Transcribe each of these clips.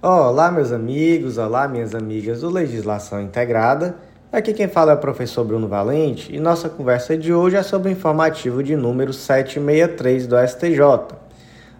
Olá, meus amigos, olá, minhas amigas do Legislação Integrada. Aqui quem fala é o professor Bruno Valente e nossa conversa de hoje é sobre o informativo de número 763 do STJ.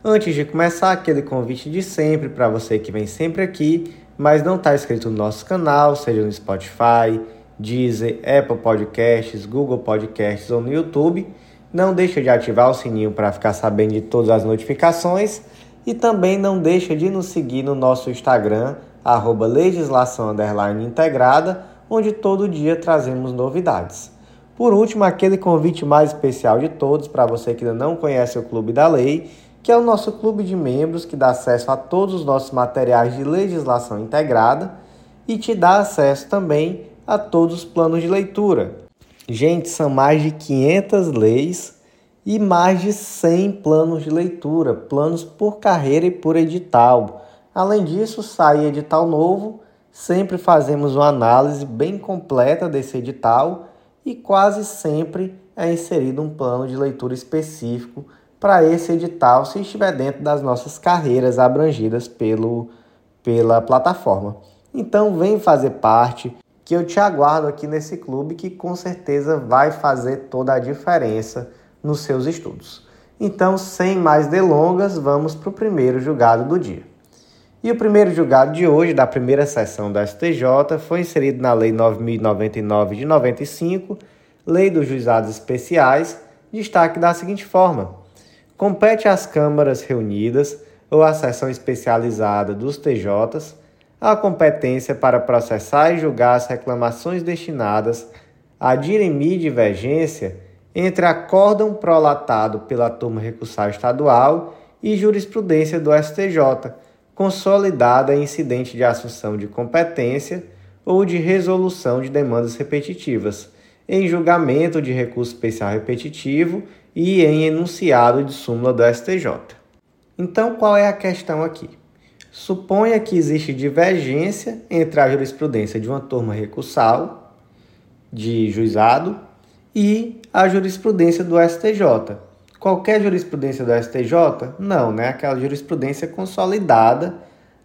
Antes de começar, aquele convite de sempre para você que vem sempre aqui, mas não está inscrito no nosso canal, seja no Spotify, Deezer, Apple Podcasts, Google Podcasts ou no YouTube, não deixe de ativar o sininho para ficar sabendo de todas as notificações e também não deixe de nos seguir no nosso Instagram, arroba legislação integrada, onde todo dia trazemos novidades. Por último, aquele convite mais especial de todos para você que ainda não conhece o Clube da Lei, que é o nosso clube de membros que dá acesso a todos os nossos materiais de legislação integrada e te dá acesso também a todos os planos de leitura. Gente, são mais de 500 leis e mais de 100 planos de leitura, planos por carreira e por edital. Além disso, sai edital novo, sempre fazemos uma análise bem completa desse edital e quase sempre é inserido um plano de leitura específico para esse edital, se estiver dentro das nossas carreiras abrangidas pelo, pela plataforma. Então, vem fazer parte que eu te aguardo aqui nesse clube que com certeza vai fazer toda a diferença nos seus estudos. Então, sem mais delongas, vamos para o primeiro julgado do dia. E o primeiro julgado de hoje, da primeira sessão da STJ, foi inserido na Lei 9099 de 95, Lei dos Juizados Especiais, destaque da seguinte forma: compete às câmaras reunidas ou à seção especializada dos TJs a competência para processar e julgar as reclamações destinadas a dirimir divergência entre acórdão prolatado pela turma recursal estadual e jurisprudência do STJ, consolidada em incidente de assunção de competência ou de resolução de demandas repetitivas, em julgamento de recurso especial repetitivo e em enunciado de súmula do STJ. Então, qual é a questão aqui? Suponha que existe divergência entre a jurisprudência de uma turma recursal de juizado e a jurisprudência do STJ. Qualquer jurisprudência do STJ? Não, né? Aquela jurisprudência consolidada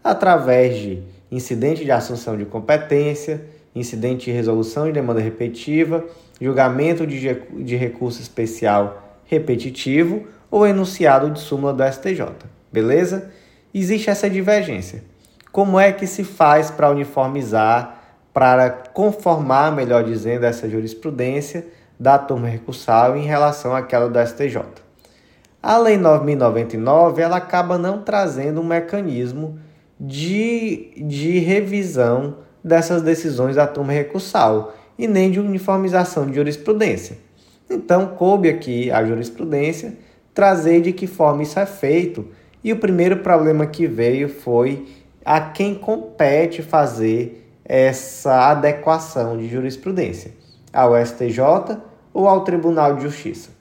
através de incidente de assunção de competência, incidente de resolução de demanda repetitiva, julgamento de, de recurso especial repetitivo ou enunciado de súmula do STJ. Beleza? existe essa divergência. Como é que se faz para uniformizar, para conformar, melhor dizendo, essa jurisprudência da turma recursal em relação àquela do STJ? A Lei 9.099 ela acaba não trazendo um mecanismo de, de revisão dessas decisões da turma recursal e nem de uniformização de jurisprudência. Então, coube aqui a jurisprudência trazer de que forma isso é feito e o primeiro problema que veio foi a quem compete fazer essa adequação de jurisprudência, ao STJ ou ao Tribunal de Justiça.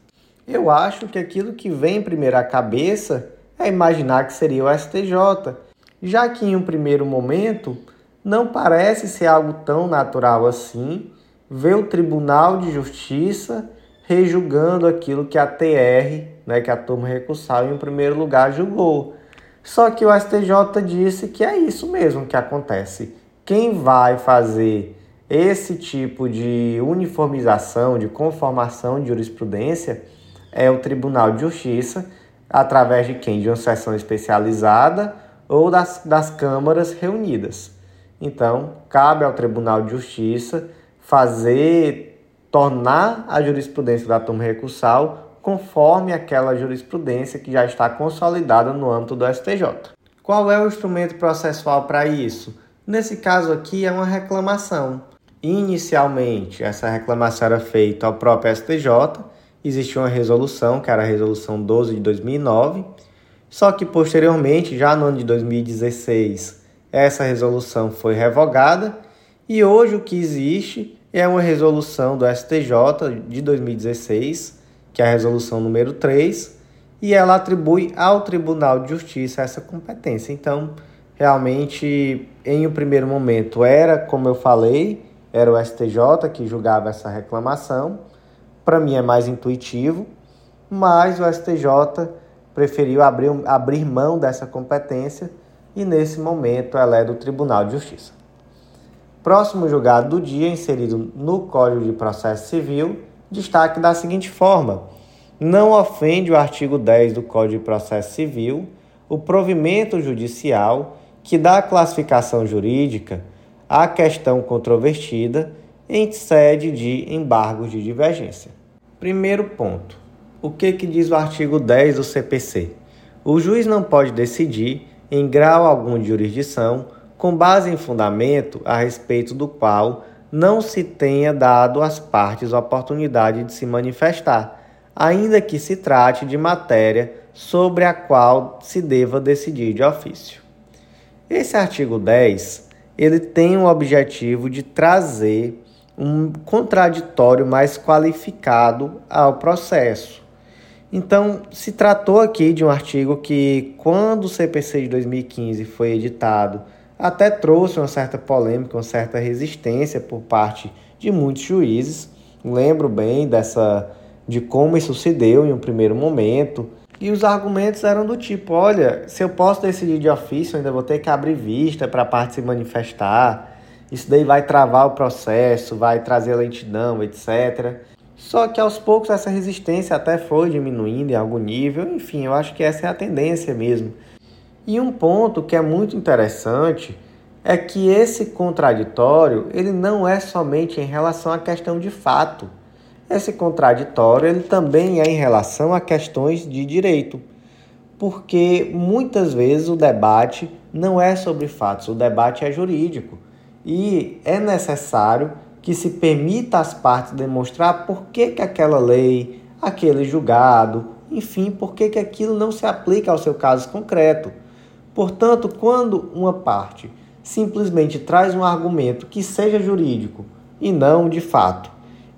Eu acho que aquilo que vem primeiro à cabeça é imaginar que seria o STJ, já que em um primeiro momento não parece ser algo tão natural assim ver o Tribunal de Justiça rejulgando aquilo que a TR né, que a turma recursal em primeiro lugar julgou. Só que o STJ disse que é isso mesmo que acontece. Quem vai fazer esse tipo de uniformização, de conformação de jurisprudência é o Tribunal de Justiça, através de quem? De uma sessão especializada ou das, das câmaras reunidas. Então, cabe ao Tribunal de Justiça fazer, tornar a jurisprudência da turma recursal conforme aquela jurisprudência que já está consolidada no âmbito do STJ. Qual é o instrumento processual para isso? Nesse caso aqui é uma reclamação. Inicialmente, essa reclamação era feita ao próprio STJ, existia uma resolução, que era a resolução 12 de 2009, só que posteriormente, já no ano de 2016, essa resolução foi revogada. E hoje o que existe é uma resolução do STJ de 2016 que é a resolução número 3, e ela atribui ao Tribunal de Justiça essa competência. Então, realmente, em um primeiro momento, era, como eu falei, era o STJ que julgava essa reclamação. Para mim é mais intuitivo, mas o STJ preferiu abrir, abrir mão dessa competência e nesse momento ela é do Tribunal de Justiça. Próximo julgado do dia, inserido no Código de Processo Civil, destaque da seguinte forma: não ofende o artigo 10 do Código de Processo Civil o provimento judicial que dá classificação jurídica à questão controvertida em sede de embargos de divergência. Primeiro ponto. O que, que diz o artigo 10 do CPC? O juiz não pode decidir, em grau algum de jurisdição, com base em fundamento a respeito do qual não se tenha dado às partes a oportunidade de se manifestar, ainda que se trate de matéria sobre a qual se deva decidir de ofício. Esse artigo 10, ele tem o objetivo de trazer um contraditório mais qualificado ao processo. Então, se tratou aqui de um artigo que, quando o CPC de 2015 foi editado, até trouxe uma certa polêmica, uma certa resistência por parte de muitos juízes. Lembro bem dessa de como isso se deu em um primeiro momento. E os argumentos eram do tipo: olha, se eu posso decidir de ofício, ainda vou ter que abrir vista para a parte se manifestar. Isso daí vai travar o processo, vai trazer lentidão, etc. Só que aos poucos essa resistência até foi diminuindo em algum nível, enfim, eu acho que essa é a tendência mesmo. E um ponto que é muito interessante é que esse contraditório, ele não é somente em relação à questão de fato. Esse contraditório, ele também é em relação a questões de direito. Porque muitas vezes o debate não é sobre fatos, o debate é jurídico. E é necessário que se permita às partes demonstrar por que, que aquela lei, aquele julgado, enfim, por que, que aquilo não se aplica ao seu caso concreto. Portanto, quando uma parte simplesmente traz um argumento que seja jurídico e não de fato,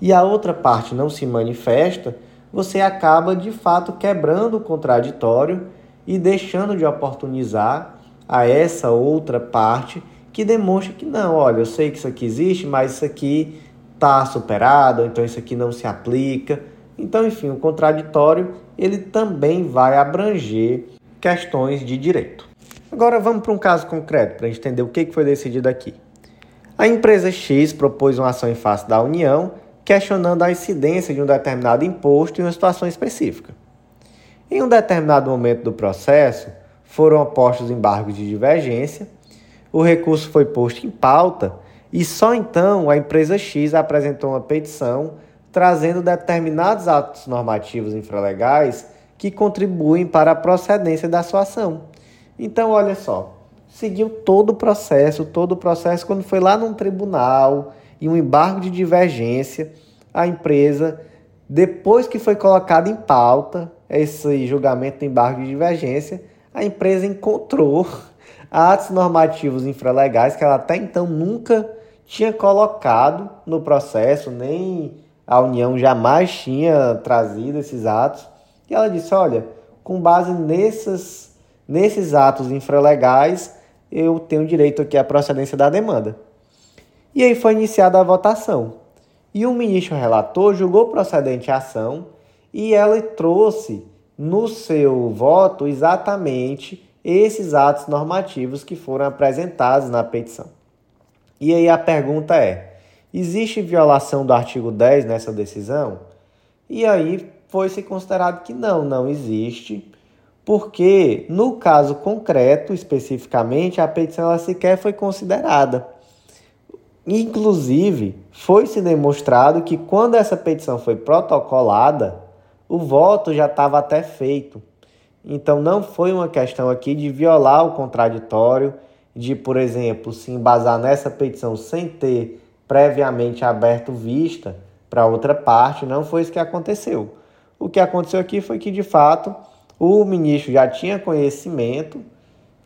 e a outra parte não se manifesta, você acaba de fato quebrando o contraditório e deixando de oportunizar a essa outra parte que demonstra que não, olha, eu sei que isso aqui existe, mas isso aqui está superado, então isso aqui não se aplica. Então, enfim, o contraditório ele também vai abranger questões de direito. Agora vamos para um caso concreto para entender o que foi decidido aqui. A empresa X propôs uma ação em face da União questionando a incidência de um determinado imposto em uma situação específica. Em um determinado momento do processo, foram opostos embargos de divergência o recurso foi posto em pauta e só então a empresa X apresentou uma petição trazendo determinados atos normativos infralegais que contribuem para a procedência da sua ação. Então, olha só, seguiu todo o processo, todo o processo, quando foi lá num tribunal e um embargo de divergência, a empresa, depois que foi colocado em pauta esse julgamento do embargo de divergência, a empresa encontrou atos normativos infralegais que ela até então nunca tinha colocado no processo, nem a União jamais tinha trazido esses atos. E ela disse: olha, com base nesses, nesses atos infralegais, eu tenho direito aqui à procedência da demanda. E aí foi iniciada a votação. E o ministro relator julgou procedente a ação e ela trouxe no seu voto exatamente esses atos normativos que foram apresentados na petição. E aí a pergunta é: existe violação do artigo 10 nessa decisão? E aí foi-se considerado que não, não existe, porque no caso concreto, especificamente, a petição ela sequer foi considerada. Inclusive, foi-se demonstrado que quando essa petição foi protocolada, o voto já estava até feito. Então não foi uma questão aqui de violar o contraditório, de, por exemplo, se embasar nessa petição sem ter previamente aberto vista para outra parte, não foi isso que aconteceu. O que aconteceu aqui foi que, de fato, o ministro já tinha conhecimento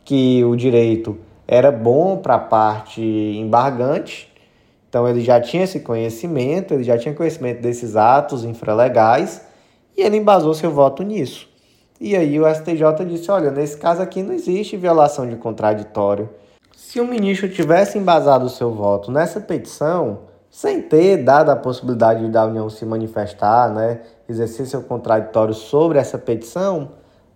que o direito era bom para a parte embargante, então ele já tinha esse conhecimento, ele já tinha conhecimento desses atos infralegais e ele embasou seu voto nisso. E aí o STJ disse: olha, nesse caso aqui não existe violação de contraditório. Se o ministro tivesse embasado o seu voto nessa petição, sem ter dado a possibilidade da União se manifestar, né, exercer seu contraditório sobre essa petição,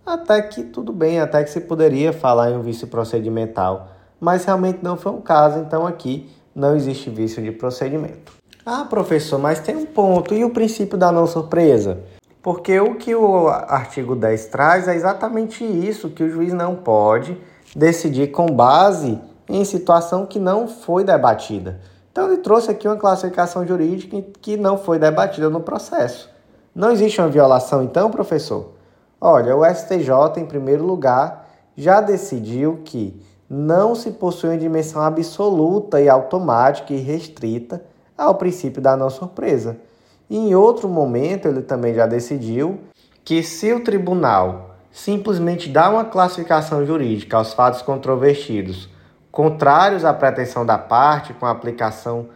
Até que tudo bem, até que se poderia falar em um vício procedimental, mas realmente não foi o um caso, então aqui não existe vício de procedimento. Ah, professor, mas tem um ponto, e o princípio da não surpresa? Porque o que o artigo 10 traz é exatamente isso, que o juiz não pode decidir com base em situação que não foi debatida. Então ele trouxe aqui uma classificação jurídica que não foi debatida no processo. Não existe uma violação então, professor? Olha, o STJ, em primeiro lugar, já decidiu que não se possui uma dimensão absoluta e automática e restrita ao princípio da não surpresa. E em outro momento, ele também já decidiu que se o tribunal simplesmente dá uma classificação jurídica aos fatos controvertidos contrários à pretensão da parte com a aplicação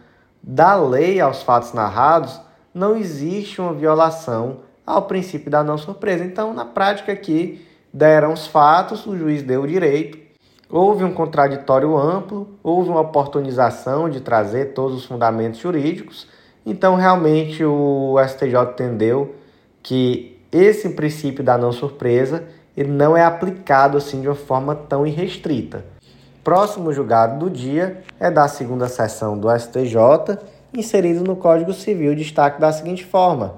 da lei aos fatos narrados, não existe uma violação ao princípio da não surpresa. Então, na prática aqui, deram os fatos, o juiz deu o direito, houve um contraditório amplo, houve uma oportunização de trazer todos os fundamentos jurídicos. Então, realmente, o STJ entendeu que esse princípio da não surpresa ele não é aplicado assim de uma forma tão irrestrita. Próximo julgado do dia é da segunda sessão do STJ, inserido no Código Civil, destaque da seguinte forma: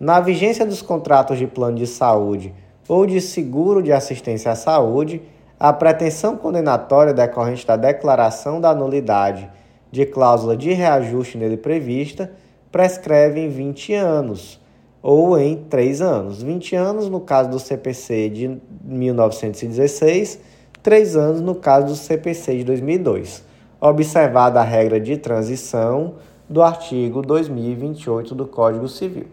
na vigência dos contratos de plano de saúde ou de seguro de assistência à saúde, a pretensão condenatória decorrente da declaração da nulidade de cláusula de reajuste nele prevista prescreve em 20 anos ou em 3 anos. 20 anos no caso do CPC de 1916 três anos no caso do CPC de 2002, observada a regra de transição do artigo 2028 do Código Civil.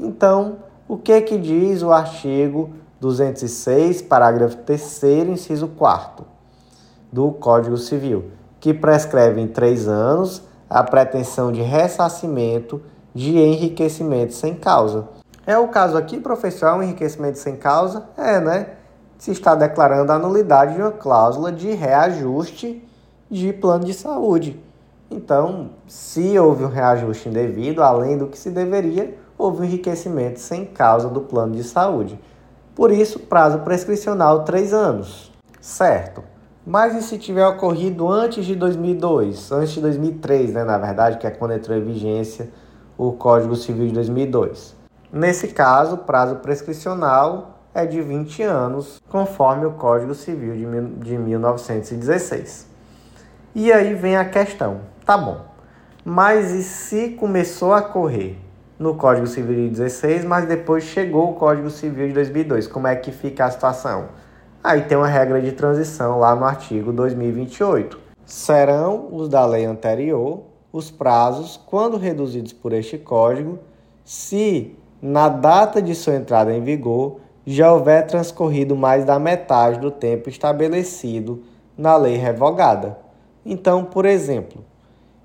Então, o que que diz o artigo 206, parágrafo 3 inciso 4 do Código Civil, que prescreve em três anos a pretensão de ressarcimento de enriquecimento sem causa. É o caso aqui, professor, é um enriquecimento sem causa? É, né? se está declarando a nulidade de uma cláusula de reajuste de plano de saúde. Então, se houve um reajuste indevido, além do que se deveria, houve um enriquecimento sem causa do plano de saúde. Por isso, prazo prescricional três anos. Certo. Mas e se tiver ocorrido antes de 2002, antes de 2003, né, na verdade, que é quando entrou em vigência o Código Civil de 2002? Nesse caso, prazo prescricional é de 20 anos, conforme o Código Civil de 1916. E aí vem a questão: tá bom, mas e se começou a correr no Código Civil de 16, mas depois chegou o Código Civil de 2002? Como é que fica a situação? Aí tem uma regra de transição lá no artigo 2028. Serão os da lei anterior os prazos, quando reduzidos por este código, se na data de sua entrada em vigor já houver transcorrido mais da metade do tempo estabelecido na lei revogada. Então, por exemplo,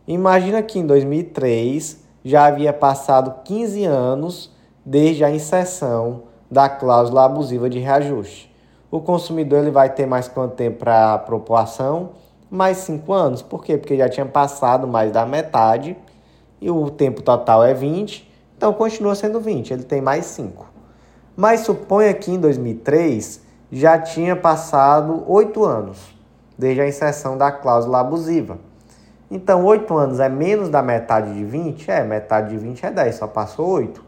imagina que em 2003 já havia passado 15 anos desde a inserção da cláusula abusiva de reajuste. O consumidor ele vai ter mais quanto tempo para a apropriação? Mais 5 anos. Por quê? Porque já tinha passado mais da metade e o tempo total é 20, então continua sendo 20, ele tem mais 5. Mas suponha que em 2003 já tinha passado oito anos, desde a inserção da cláusula abusiva. Então, oito anos é menos da metade de 20? É, metade de 20 é 10, só passou 8.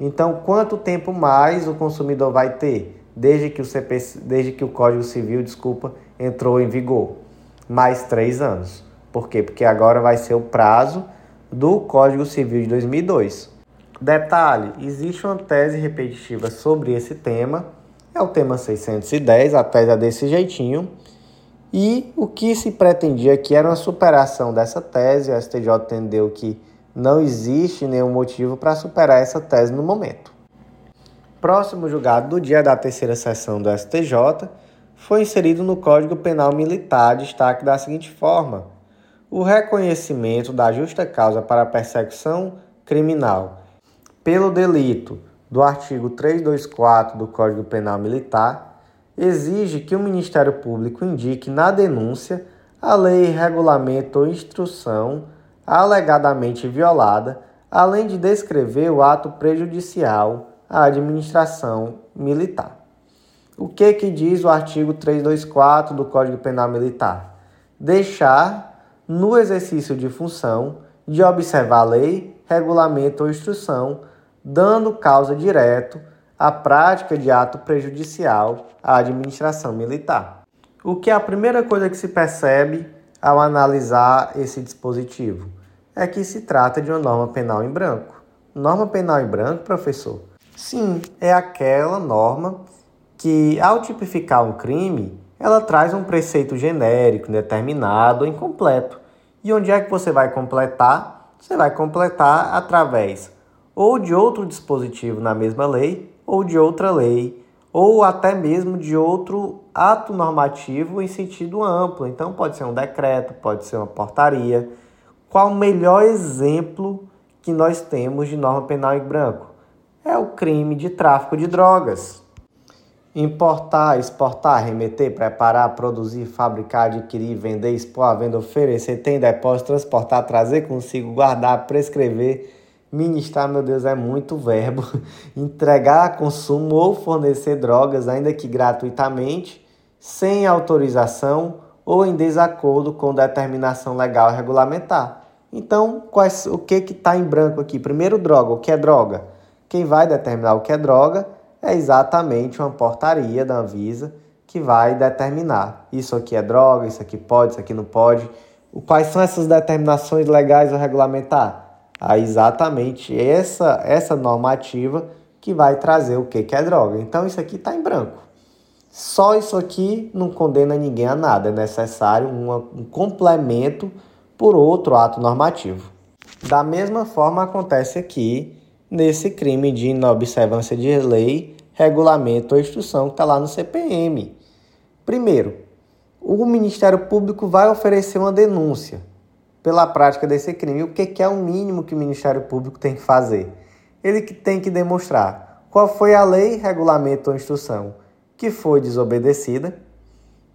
Então, quanto tempo mais o consumidor vai ter desde que o, CPC, desde que o Código Civil, desculpa, entrou em vigor? Mais três anos. Por quê? Porque agora vai ser o prazo do Código Civil de 2002. Detalhe: existe uma tese repetitiva sobre esse tema, é o tema 610, a tese é desse jeitinho. E o que se pretendia aqui era uma superação dessa tese, o STJ entendeu que não existe nenhum motivo para superar essa tese no momento. Próximo julgado do dia da terceira sessão do STJ foi inserido no Código Penal Militar destaque da seguinte forma: o reconhecimento da justa causa para a persecução criminal pelo delito do artigo 324 do Código Penal Militar, exige que o Ministério Público indique na denúncia a lei, regulamento ou instrução alegadamente violada, além de descrever o ato prejudicial à administração militar. O que que diz o artigo 324 do Código Penal Militar? Deixar no exercício de função de observar a lei, regulamento ou instrução, dando causa direto à prática de ato prejudicial à administração militar. O que é a primeira coisa que se percebe ao analisar esse dispositivo? É que se trata de uma norma penal em branco. Norma penal em branco, professor? Sim, é aquela norma que, ao tipificar um crime, ela traz um preceito genérico, determinado, incompleto. E onde é que você vai completar? Você vai completar através ou de outro dispositivo na mesma lei, ou de outra lei, ou até mesmo de outro ato normativo em sentido amplo. Então, pode ser um decreto, pode ser uma portaria. Qual o melhor exemplo que nós temos de norma penal em branco? É o crime de tráfico de drogas. Importar, exportar, remeter, preparar, produzir, fabricar, adquirir, vender, expor, à venda, oferecer, ter em depósito, transportar, trazer consigo, guardar, prescrever, ministrar, meu Deus, é muito verbo. Entregar consumo ou fornecer drogas, ainda que gratuitamente, sem autorização ou em desacordo com determinação legal regulamentar. Então, quais, o que está em branco aqui? Primeiro, droga. O que é droga? Quem vai determinar o que é droga é exatamente uma portaria da Anvisa que vai determinar isso aqui é droga, isso aqui pode, isso aqui não pode. Quais são essas determinações legais ou regulamentar? É exatamente essa, essa normativa que vai trazer o que, que é droga. Então isso aqui está em branco. Só isso aqui não condena ninguém a nada, é necessário uma, um complemento por outro ato normativo. Da mesma forma acontece aqui nesse crime de inobservância de lei, regulamento ou instrução que está lá no CPM. Primeiro, o Ministério Público vai oferecer uma denúncia pela prática desse crime. O que é o mínimo que o Ministério Público tem que fazer? Ele tem que demonstrar qual foi a lei, regulamento ou instrução que foi desobedecida.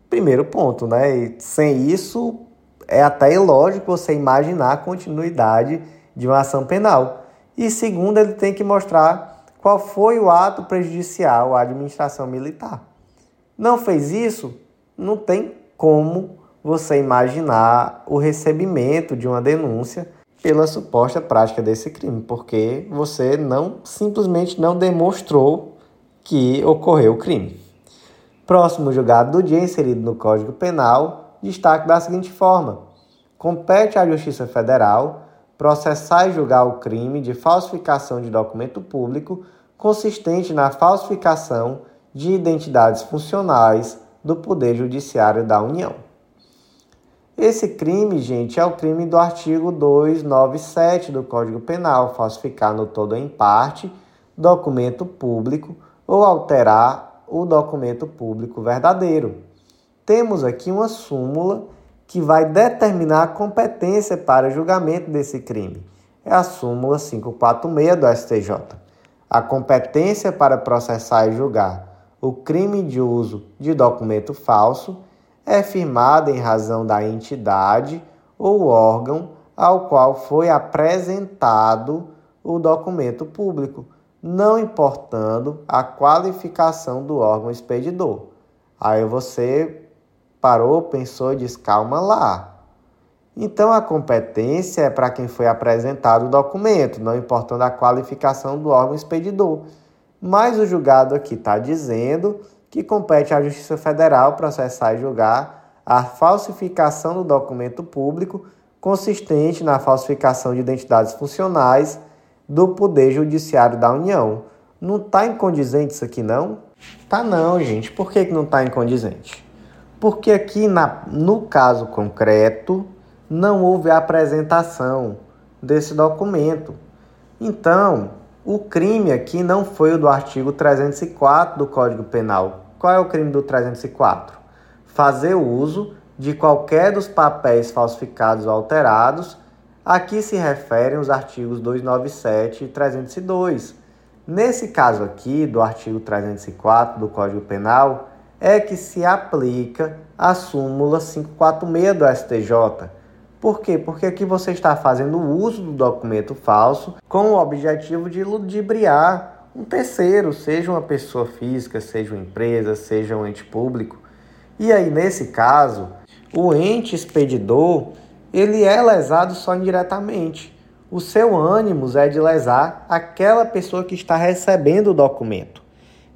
Primeiro ponto, né? E sem isso, é até ilógico você imaginar a continuidade de uma ação penal. E segundo, ele tem que mostrar qual foi o ato prejudicial à administração militar. Não fez isso? Não tem como você imaginar o recebimento de uma denúncia pela suposta prática desse crime, porque você não simplesmente não demonstrou que ocorreu o crime. Próximo julgado do dia inserido no Código Penal, destaque da seguinte forma: compete à Justiça Federal processar e julgar o crime de falsificação de documento público consistente na falsificação de identidades funcionais do Poder Judiciário da União. Esse crime, gente, é o crime do artigo 297 do Código Penal, falsificar no todo ou em parte documento público ou alterar o documento público verdadeiro. Temos aqui uma súmula que vai determinar a competência para julgamento desse crime. É a súmula 546 do STJ. A competência para processar e julgar o crime de uso de documento falso é firmada em razão da entidade ou órgão ao qual foi apresentado o documento público, não importando a qualificação do órgão expedidor. Aí você parou, pensou e disse: calma lá. Então a competência é para quem foi apresentado o documento, não importando a qualificação do órgão expedidor. Mas o julgado aqui está dizendo que compete à Justiça Federal processar e julgar a falsificação do documento público consistente na falsificação de identidades funcionais do Poder Judiciário da União. Não está incondizente isso aqui, não? Tá não, gente. Por que, que não está incondizente? Porque aqui na, no caso concreto não houve apresentação desse documento. Então, o crime aqui não foi o do artigo 304 do Código Penal. Qual é o crime do 304? Fazer uso de qualquer dos papéis falsificados ou alterados. Aqui se referem os artigos 297 e 302. Nesse caso aqui, do artigo 304 do Código Penal, é que se aplica a súmula 546 do STJ. Por quê? Porque aqui você está fazendo uso do documento falso com o objetivo de ludibriar um terceiro, seja uma pessoa física, seja uma empresa, seja um ente público. E aí, nesse caso, o ente expedidor, ele é lesado só indiretamente. O seu ânimo é de lesar aquela pessoa que está recebendo o documento.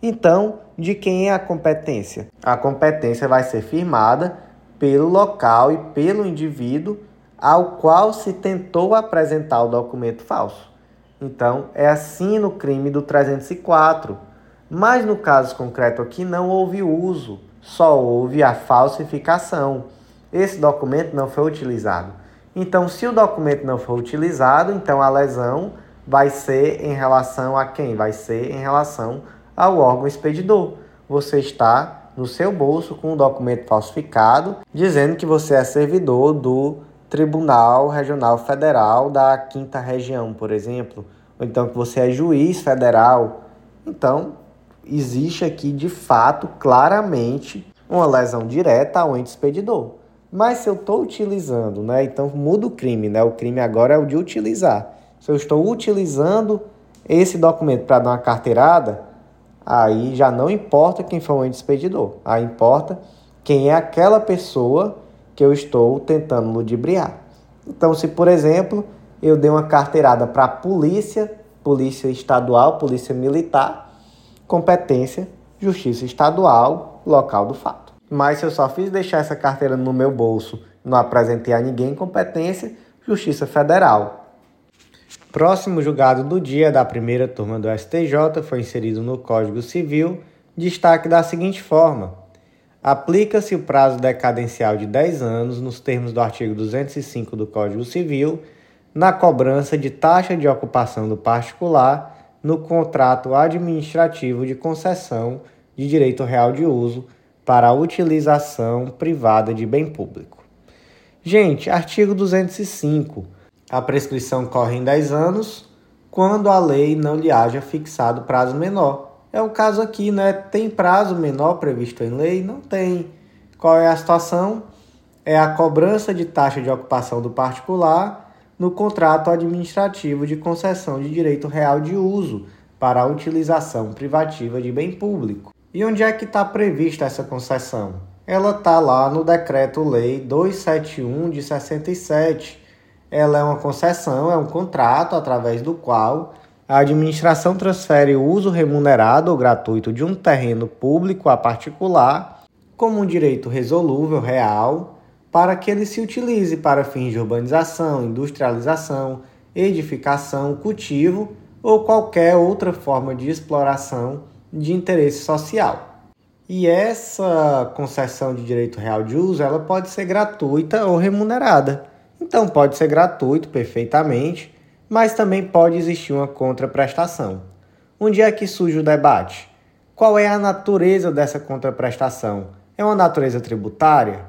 Então, de quem é a competência? A competência vai ser firmada pelo local e pelo indivíduo ao qual se tentou apresentar o documento falso. Então, é assim no crime do 304. Mas no caso concreto aqui não houve uso, só houve a falsificação. Esse documento não foi utilizado. Então, se o documento não for utilizado, então a lesão vai ser em relação a quem? Vai ser em relação ao órgão expedidor. Você está no seu bolso com um documento falsificado dizendo que você é servidor do Tribunal Regional Federal da Quinta Região, por exemplo, ou então que você é juiz federal. Então, existe aqui de fato, claramente, uma lesão direta ao ente expedidor. Mas se eu estou utilizando, né? Então muda o crime, né? O crime agora é o de utilizar. Se eu estou utilizando esse documento para dar uma carteirada, aí já não importa quem foi o ente expedidor. Aí importa quem é aquela pessoa que eu estou tentando ludibriar. Então, se por exemplo eu dei uma carteirada para a polícia, polícia estadual, polícia militar, competência, justiça estadual, local do fato. Mas se eu só fiz deixar essa carteira no meu bolso, não apresentei a ninguém competência, justiça federal. Próximo julgado do dia da primeira turma do STJ foi inserido no Código Civil, destaque da seguinte forma: Aplica-se o prazo decadencial de 10 anos, nos termos do artigo 205 do Código Civil, na cobrança de taxa de ocupação do particular no contrato administrativo de concessão de direito real de uso para a utilização privada de bem público. Gente, artigo 205. A prescrição corre em 10 anos quando a lei não lhe haja fixado prazo menor é o caso aqui, né? Tem prazo menor previsto em lei? Não tem. Qual é a situação? É a cobrança de taxa de ocupação do particular no contrato administrativo de concessão de direito real de uso para a utilização privativa de bem público. E onde é que está prevista essa concessão? Ela está lá no Decreto-Lei 271 de 67. Ela é uma concessão, é um contrato através do qual a administração transfere o uso remunerado ou gratuito de um terreno público a particular como um direito resolúvel real para que ele se utilize para fins de urbanização, industrialização, edificação, cultivo ou qualquer outra forma de exploração de interesse social. E essa concessão de direito real de uso, ela pode ser gratuita ou remunerada. Então pode ser gratuito perfeitamente mas também pode existir uma contraprestação. Onde é que surge o debate? Qual é a natureza dessa contraprestação? É uma natureza tributária?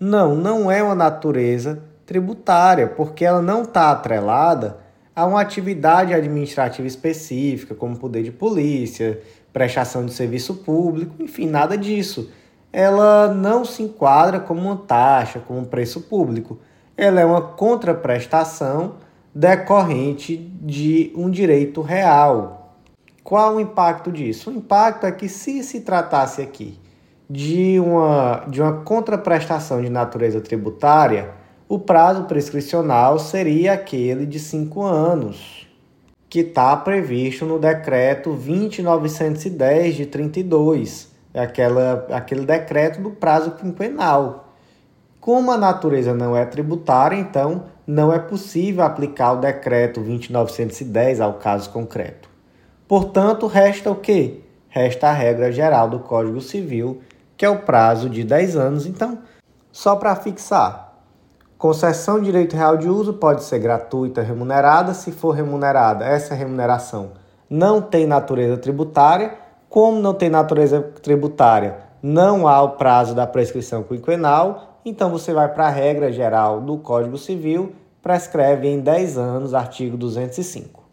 Não, não é uma natureza tributária, porque ela não está atrelada a uma atividade administrativa específica, como poder de polícia, prestação de serviço público, enfim, nada disso. Ela não se enquadra como uma taxa, como um preço público. Ela é uma contraprestação decorrente de um direito real. Qual o impacto disso? O impacto é que, se se tratasse aqui de uma, de uma contraprestação de natureza tributária, o prazo prescricional seria aquele de cinco anos, que está previsto no decreto 20910 de 32, é aquela, aquele decreto do prazo quinquenal. Como a natureza não é tributária, então não é possível aplicar o decreto 2910 ao caso concreto. Portanto, resta o quê? Resta a regra geral do Código Civil, que é o prazo de 10 anos. Então, só para fixar, concessão de direito real de uso pode ser gratuita, remunerada. Se for remunerada, essa remuneração não tem natureza tributária. Como não tem natureza tributária, não há o prazo da prescrição quinquenal então você vai para a regra geral do Código Civil, prescreve em 10 anos, artigo 205.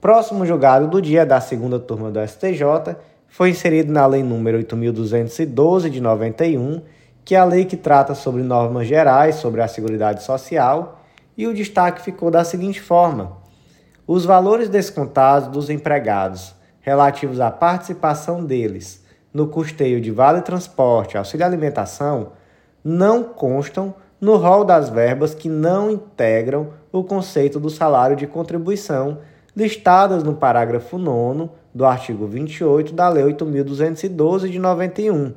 Próximo julgado do dia da segunda turma do STJ foi inserido na Lei nº 8.212 de 91, que é a lei que trata sobre normas gerais sobre a Seguridade Social, e o destaque ficou da seguinte forma: os valores descontados dos empregados relativos à participação deles no custeio de vale transporte, auxílio alimentação, não constam no rol das verbas que não integram o conceito do salário de contribuição listadas no parágrafo 9 do artigo 28 da Lei 8.212 de 91,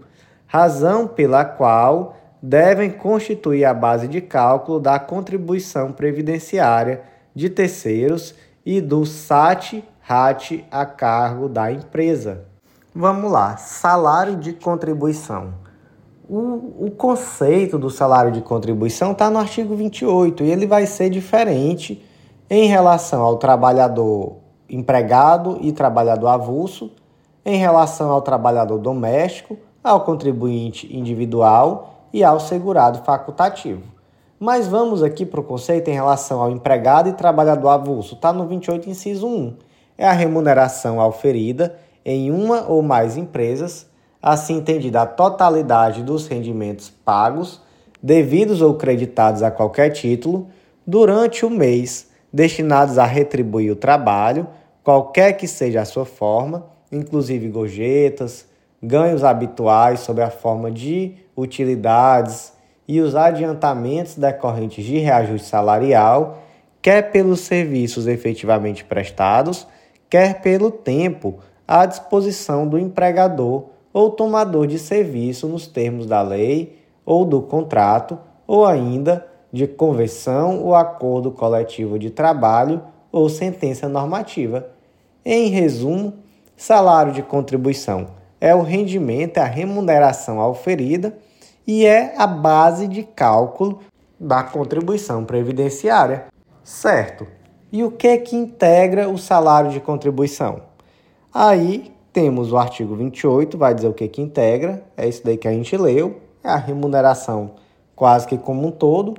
razão pela qual devem constituir a base de cálculo da contribuição previdenciária de terceiros e do SAT-RAT a cargo da empresa. Vamos lá, salário de contribuição. O, o conceito do salário de contribuição está no artigo 28 e ele vai ser diferente em relação ao trabalhador empregado e trabalhador avulso, em relação ao trabalhador doméstico, ao contribuinte individual e ao segurado facultativo. Mas vamos aqui para o conceito em relação ao empregado e trabalhador avulso. Está no 28, inciso 1. É a remuneração auferida em uma ou mais empresas, assim entendida a totalidade dos rendimentos pagos, devidos ou creditados a qualquer título, durante o mês destinados a retribuir o trabalho, qualquer que seja a sua forma, inclusive gorjetas, ganhos habituais sob a forma de utilidades e os adiantamentos decorrentes de reajuste salarial, quer pelos serviços efetivamente prestados, quer pelo tempo à disposição do empregador ou tomador de serviço nos termos da lei ou do contrato, ou ainda de convenção ou acordo coletivo de trabalho ou sentença normativa. Em resumo, salário de contribuição é o rendimento, é a remuneração auferida e é a base de cálculo da contribuição previdenciária. Certo. E o que é que integra o salário de contribuição? Aí temos o artigo 28, vai dizer o que que integra, é isso daí que a gente leu, é a remuneração quase que como um todo,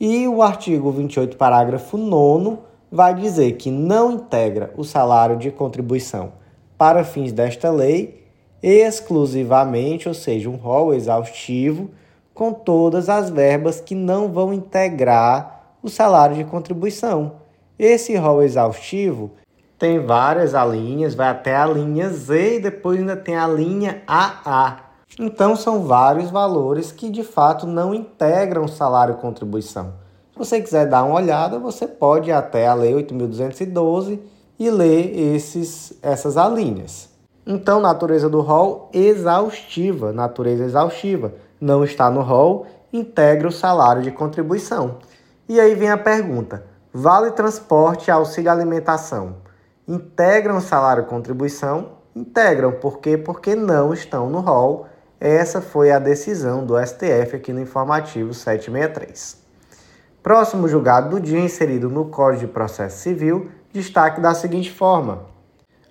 e o artigo 28, parágrafo 9, vai dizer que não integra o salário de contribuição para fins desta lei exclusivamente, ou seja, um rol exaustivo com todas as verbas que não vão integrar o salário de contribuição. Esse rol exaustivo tem várias alíneas, vai até a linha Z e depois ainda tem a linha AA. Então são vários valores que de fato não integram salário contribuição. Se você quiser dar uma olhada, você pode ir até a Lei 8.212 e ler esses, essas alíneas. Então, natureza do rol exaustiva, natureza exaustiva, não está no rol, integra o salário de contribuição. E aí vem a pergunta: vale transporte e auxílio alimentação integram salário contribuição? Integram, por quê? Porque não estão no rol essa foi a decisão do STF aqui no informativo 763. Próximo julgado do dia inserido no Código de Processo Civil, destaque da seguinte forma: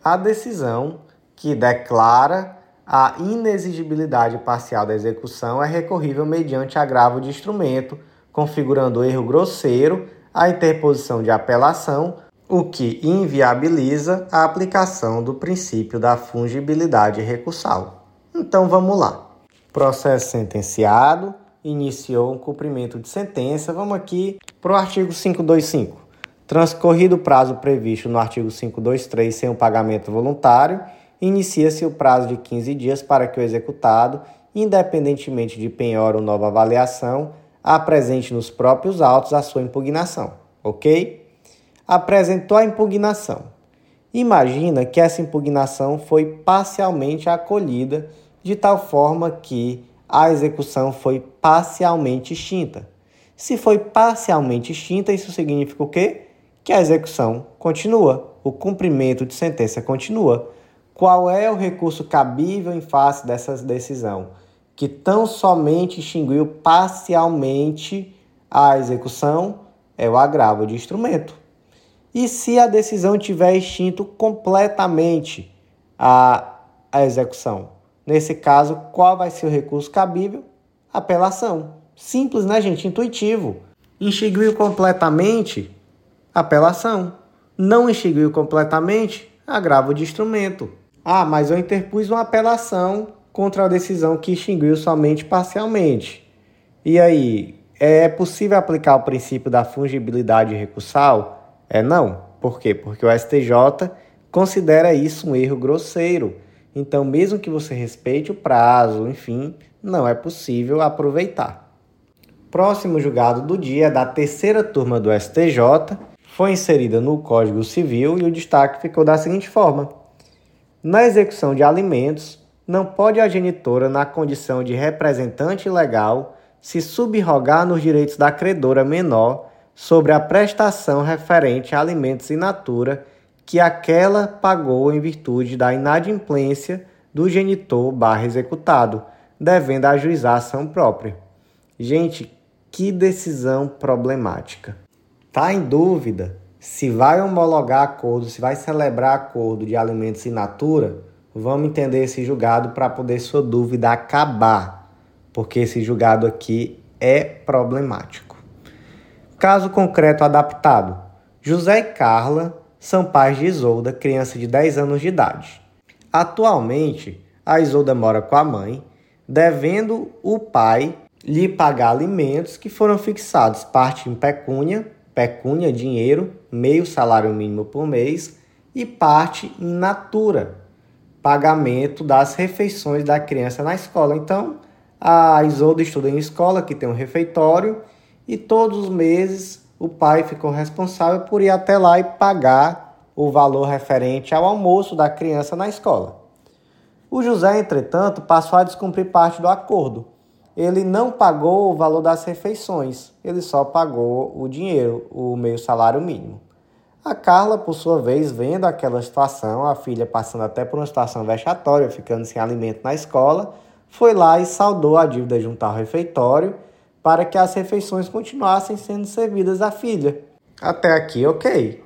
a decisão que declara a inexigibilidade parcial da execução é recorrível mediante agravo de instrumento, configurando erro grosseiro, a interposição de apelação, o que inviabiliza a aplicação do princípio da fungibilidade recursal. Então vamos lá. Processo sentenciado, iniciou um cumprimento de sentença. Vamos aqui para o artigo 525. Transcorrido o prazo previsto no artigo 523 sem o pagamento voluntário, inicia-se o prazo de 15 dias para que o executado, independentemente de penhora ou nova avaliação, apresente nos próprios autos a sua impugnação, ok? Apresentou a impugnação. Imagina que essa impugnação foi parcialmente acolhida de tal forma que a execução foi parcialmente extinta. Se foi parcialmente extinta, isso significa o quê? Que a execução continua, o cumprimento de sentença continua. Qual é o recurso cabível em face dessa decisão? Que tão somente extinguiu parcialmente a execução é o agravo de instrumento. E se a decisão tiver extinto completamente a, a execução? Nesse caso, qual vai ser o recurso cabível? Apelação. Simples, né, gente? Intuitivo. Extinguiu completamente? Apelação. Não extinguiu completamente? Agravo de instrumento. Ah, mas eu interpus uma apelação contra a decisão que extinguiu somente parcialmente. E aí, é possível aplicar o princípio da fungibilidade recursal? É não. Por quê? Porque o STJ considera isso um erro grosseiro. Então, mesmo que você respeite o prazo, enfim, não é possível aproveitar. Próximo julgado do dia é da terceira turma do STJ, foi inserida no Código Civil e o destaque ficou da seguinte forma: Na execução de alimentos, não pode a genitora, na condição de representante legal, se subrogar nos direitos da credora menor sobre a prestação referente a alimentos in natura que aquela pagou em virtude da inadimplência do genitor barra executado, devendo ajuizar ação própria. Gente, que decisão problemática. Tá em dúvida se vai homologar acordo, se vai celebrar acordo de alimentos in natura? Vamos entender esse julgado para poder sua dúvida acabar, porque esse julgado aqui é problemático. Caso concreto adaptado: José e Carla são pais de Isolda, criança de 10 anos de idade. Atualmente, a Isolda mora com a mãe, devendo o pai lhe pagar alimentos que foram fixados, parte em pecúnia, pecúnia, dinheiro, meio salário mínimo por mês, e parte em natura, pagamento das refeições da criança na escola. Então, a Isolda estuda em escola, que tem um refeitório, e todos os meses o pai ficou responsável por ir até lá e pagar o valor referente ao almoço da criança na escola. O José, entretanto, passou a descumprir parte do acordo. Ele não pagou o valor das refeições, ele só pagou o dinheiro, o meio salário mínimo. A Carla, por sua vez, vendo aquela situação, a filha passando até por uma situação vexatória, ficando sem alimento na escola, foi lá e saldou a dívida junto ao refeitório para que as refeições continuassem sendo servidas à filha. Até aqui, ok.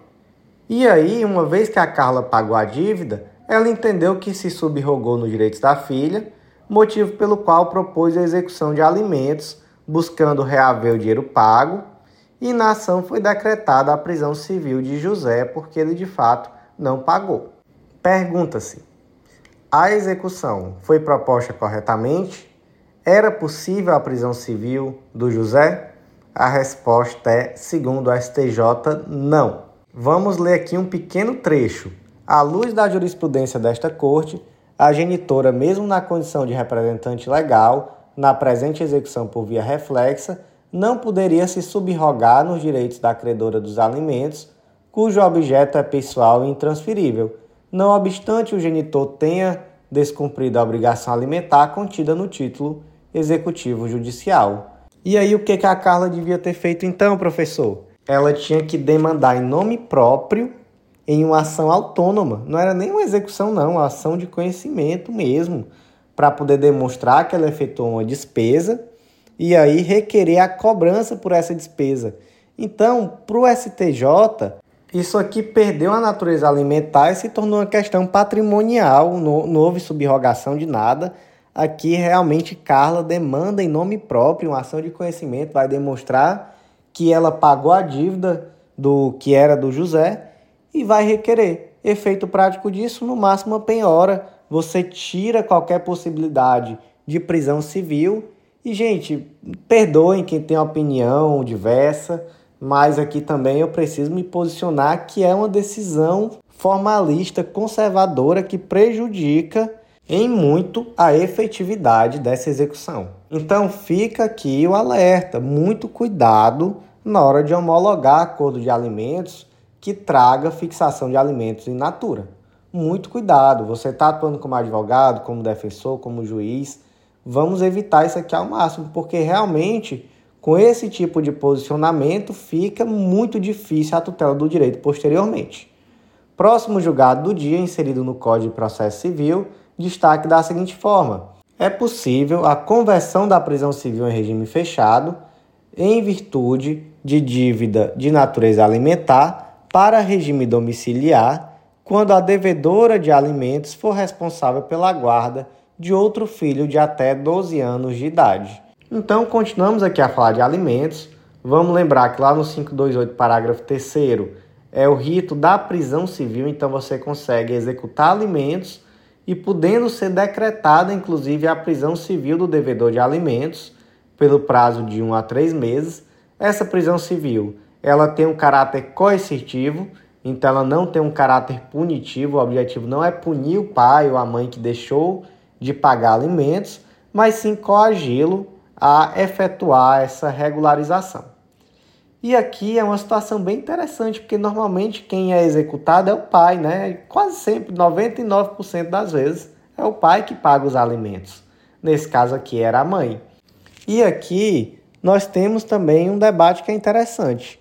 E aí, uma vez que a Carla pagou a dívida, ela entendeu que se subrogou nos direitos da filha, motivo pelo qual propôs a execução de alimentos, buscando reaver o dinheiro pago, e na ação foi decretada a prisão civil de José porque ele de fato não pagou. Pergunta-se: a execução foi proposta corretamente? Era possível a prisão civil do José? A resposta é, segundo a STJ, não. Vamos ler aqui um pequeno trecho. À luz da jurisprudência desta corte, a genitora, mesmo na condição de representante legal, na presente execução por via reflexa, não poderia se subrogar nos direitos da credora dos alimentos, cujo objeto é pessoal e intransferível, não obstante o genitor tenha descumprido a obrigação alimentar contida no título executivo judicial. E aí, o que, que a Carla devia ter feito então, professor? Ela tinha que demandar em nome próprio em uma ação autônoma. Não era nem uma execução, não, uma ação de conhecimento mesmo, para poder demonstrar que ela efetuou uma despesa e aí requerer a cobrança por essa despesa. Então, para o STJ, isso aqui perdeu a natureza alimentar e se tornou uma questão patrimonial, não houve subrogação de nada Aqui realmente Carla demanda em nome próprio uma ação de conhecimento, vai demonstrar que ela pagou a dívida do que era do José e vai requerer. Efeito prático disso, no máximo uma penhora, você tira qualquer possibilidade de prisão civil. E, gente, perdoem quem tem opinião diversa, mas aqui também eu preciso me posicionar que é uma decisão formalista, conservadora, que prejudica em muito a efetividade dessa execução. Então fica aqui o alerta, muito cuidado na hora de homologar acordo de alimentos que traga fixação de alimentos in natura. Muito cuidado, você está atuando como advogado, como defensor, como juiz, vamos evitar isso aqui ao máximo, porque realmente com esse tipo de posicionamento fica muito difícil a tutela do direito posteriormente. Próximo julgado do dia, inserido no Código de Processo Civil, destaque da seguinte forma: é possível a conversão da prisão civil em regime fechado em virtude de dívida de natureza alimentar para regime domiciliar quando a devedora de alimentos for responsável pela guarda de outro filho de até 12 anos de idade. Então, continuamos aqui a falar de alimentos. Vamos lembrar que lá no 528, parágrafo 3 é o rito da prisão civil, então você consegue executar alimentos e podendo ser decretada, inclusive, a prisão civil do devedor de alimentos pelo prazo de um a três meses. Essa prisão civil ela tem um caráter coercitivo, então ela não tem um caráter punitivo, o objetivo não é punir o pai ou a mãe que deixou de pagar alimentos, mas sim coagi-lo a efetuar essa regularização. E aqui é uma situação bem interessante, porque normalmente quem é executado é o pai, né? Quase sempre, 99% das vezes, é o pai que paga os alimentos. Nesse caso aqui era a mãe. E aqui nós temos também um debate que é interessante.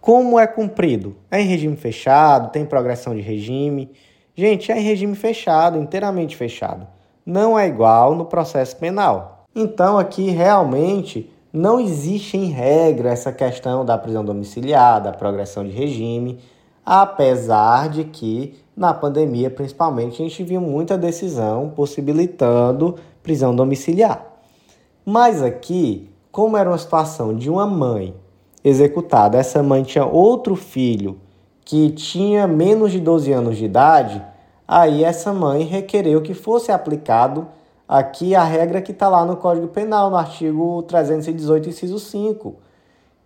Como é cumprido? É em regime fechado? Tem progressão de regime? Gente, é em regime fechado, inteiramente fechado. Não é igual no processo penal. Então aqui realmente não existe em regra essa questão da prisão domiciliar, da progressão de regime, apesar de que na pandemia, principalmente, a gente viu muita decisão possibilitando prisão domiciliar. Mas aqui, como era uma situação de uma mãe executada, essa mãe tinha outro filho que tinha menos de 12 anos de idade, aí essa mãe requereu que fosse aplicado aqui a regra que está lá no Código Penal, no artigo 318, inciso 5,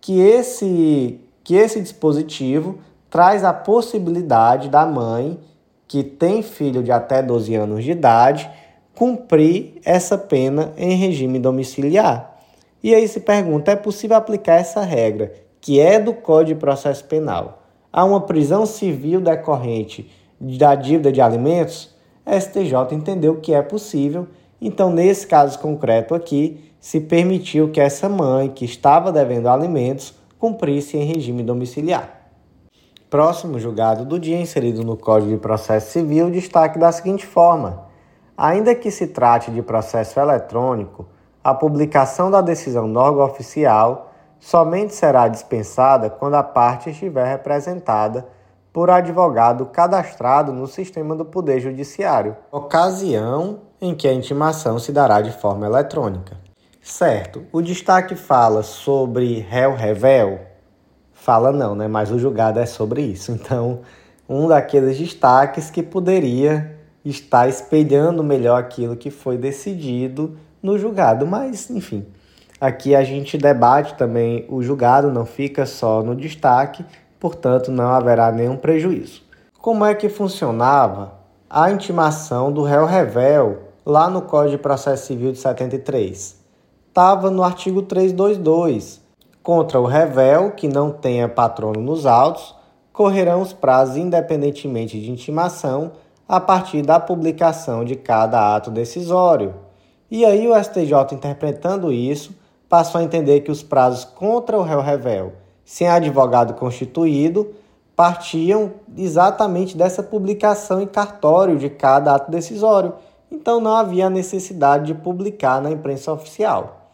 que esse, que esse dispositivo traz a possibilidade da mãe que tem filho de até 12 anos de idade cumprir essa pena em regime domiciliar. E aí se pergunta: é possível aplicar essa regra, que é do Código de Processo Penal, a uma prisão civil decorrente da dívida de alimentos? A STJ entendeu que é possível então, nesse caso concreto aqui, se permitiu que essa mãe, que estava devendo alimentos, cumprisse em regime domiciliar. Próximo julgado do dia, inserido no Código de Processo Civil, destaque da seguinte forma: ainda que se trate de processo eletrônico, a publicação da decisão no órgão oficial somente será dispensada quando a parte estiver representada por advogado cadastrado no sistema do Poder Judiciário, ocasião em que a intimação se dará de forma eletrônica. Certo, o destaque fala sobre réu revel? Fala não, né? Mas o julgado é sobre isso. Então, um daqueles destaques que poderia estar espelhando melhor aquilo que foi decidido no julgado, mas enfim. Aqui a gente debate também o julgado, não fica só no destaque, portanto não haverá nenhum prejuízo. Como é que funcionava a intimação do réu revel lá no Código de Processo Civil de 73? Estava no artigo 322. Contra o revel que não tenha patrono nos autos, correrão os prazos independentemente de intimação a partir da publicação de cada ato decisório. E aí o STJ interpretando isso, passou a entender que os prazos contra o réu revel sem advogado constituído, partiam exatamente dessa publicação em cartório de cada ato decisório. Então não havia necessidade de publicar na imprensa oficial.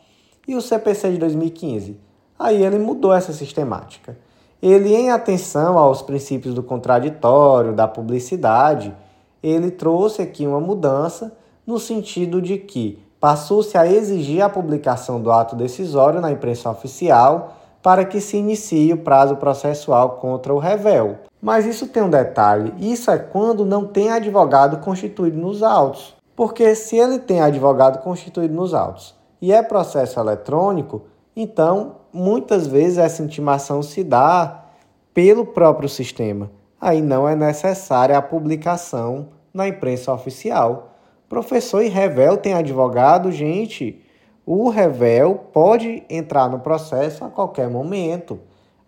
E o CPC de 2015? Aí ele mudou essa sistemática. Ele, em atenção aos princípios do contraditório, da publicidade, ele trouxe aqui uma mudança no sentido de que passou-se a exigir a publicação do ato decisório na imprensa oficial para que se inicie o prazo processual contra o revel. Mas isso tem um detalhe: isso é quando não tem advogado constituído nos autos. Porque se ele tem advogado constituído nos autos e é processo eletrônico, então muitas vezes essa intimação se dá pelo próprio sistema. Aí não é necessária a publicação na imprensa oficial. Professor e revel tem advogado, gente. O revel pode entrar no processo a qualquer momento.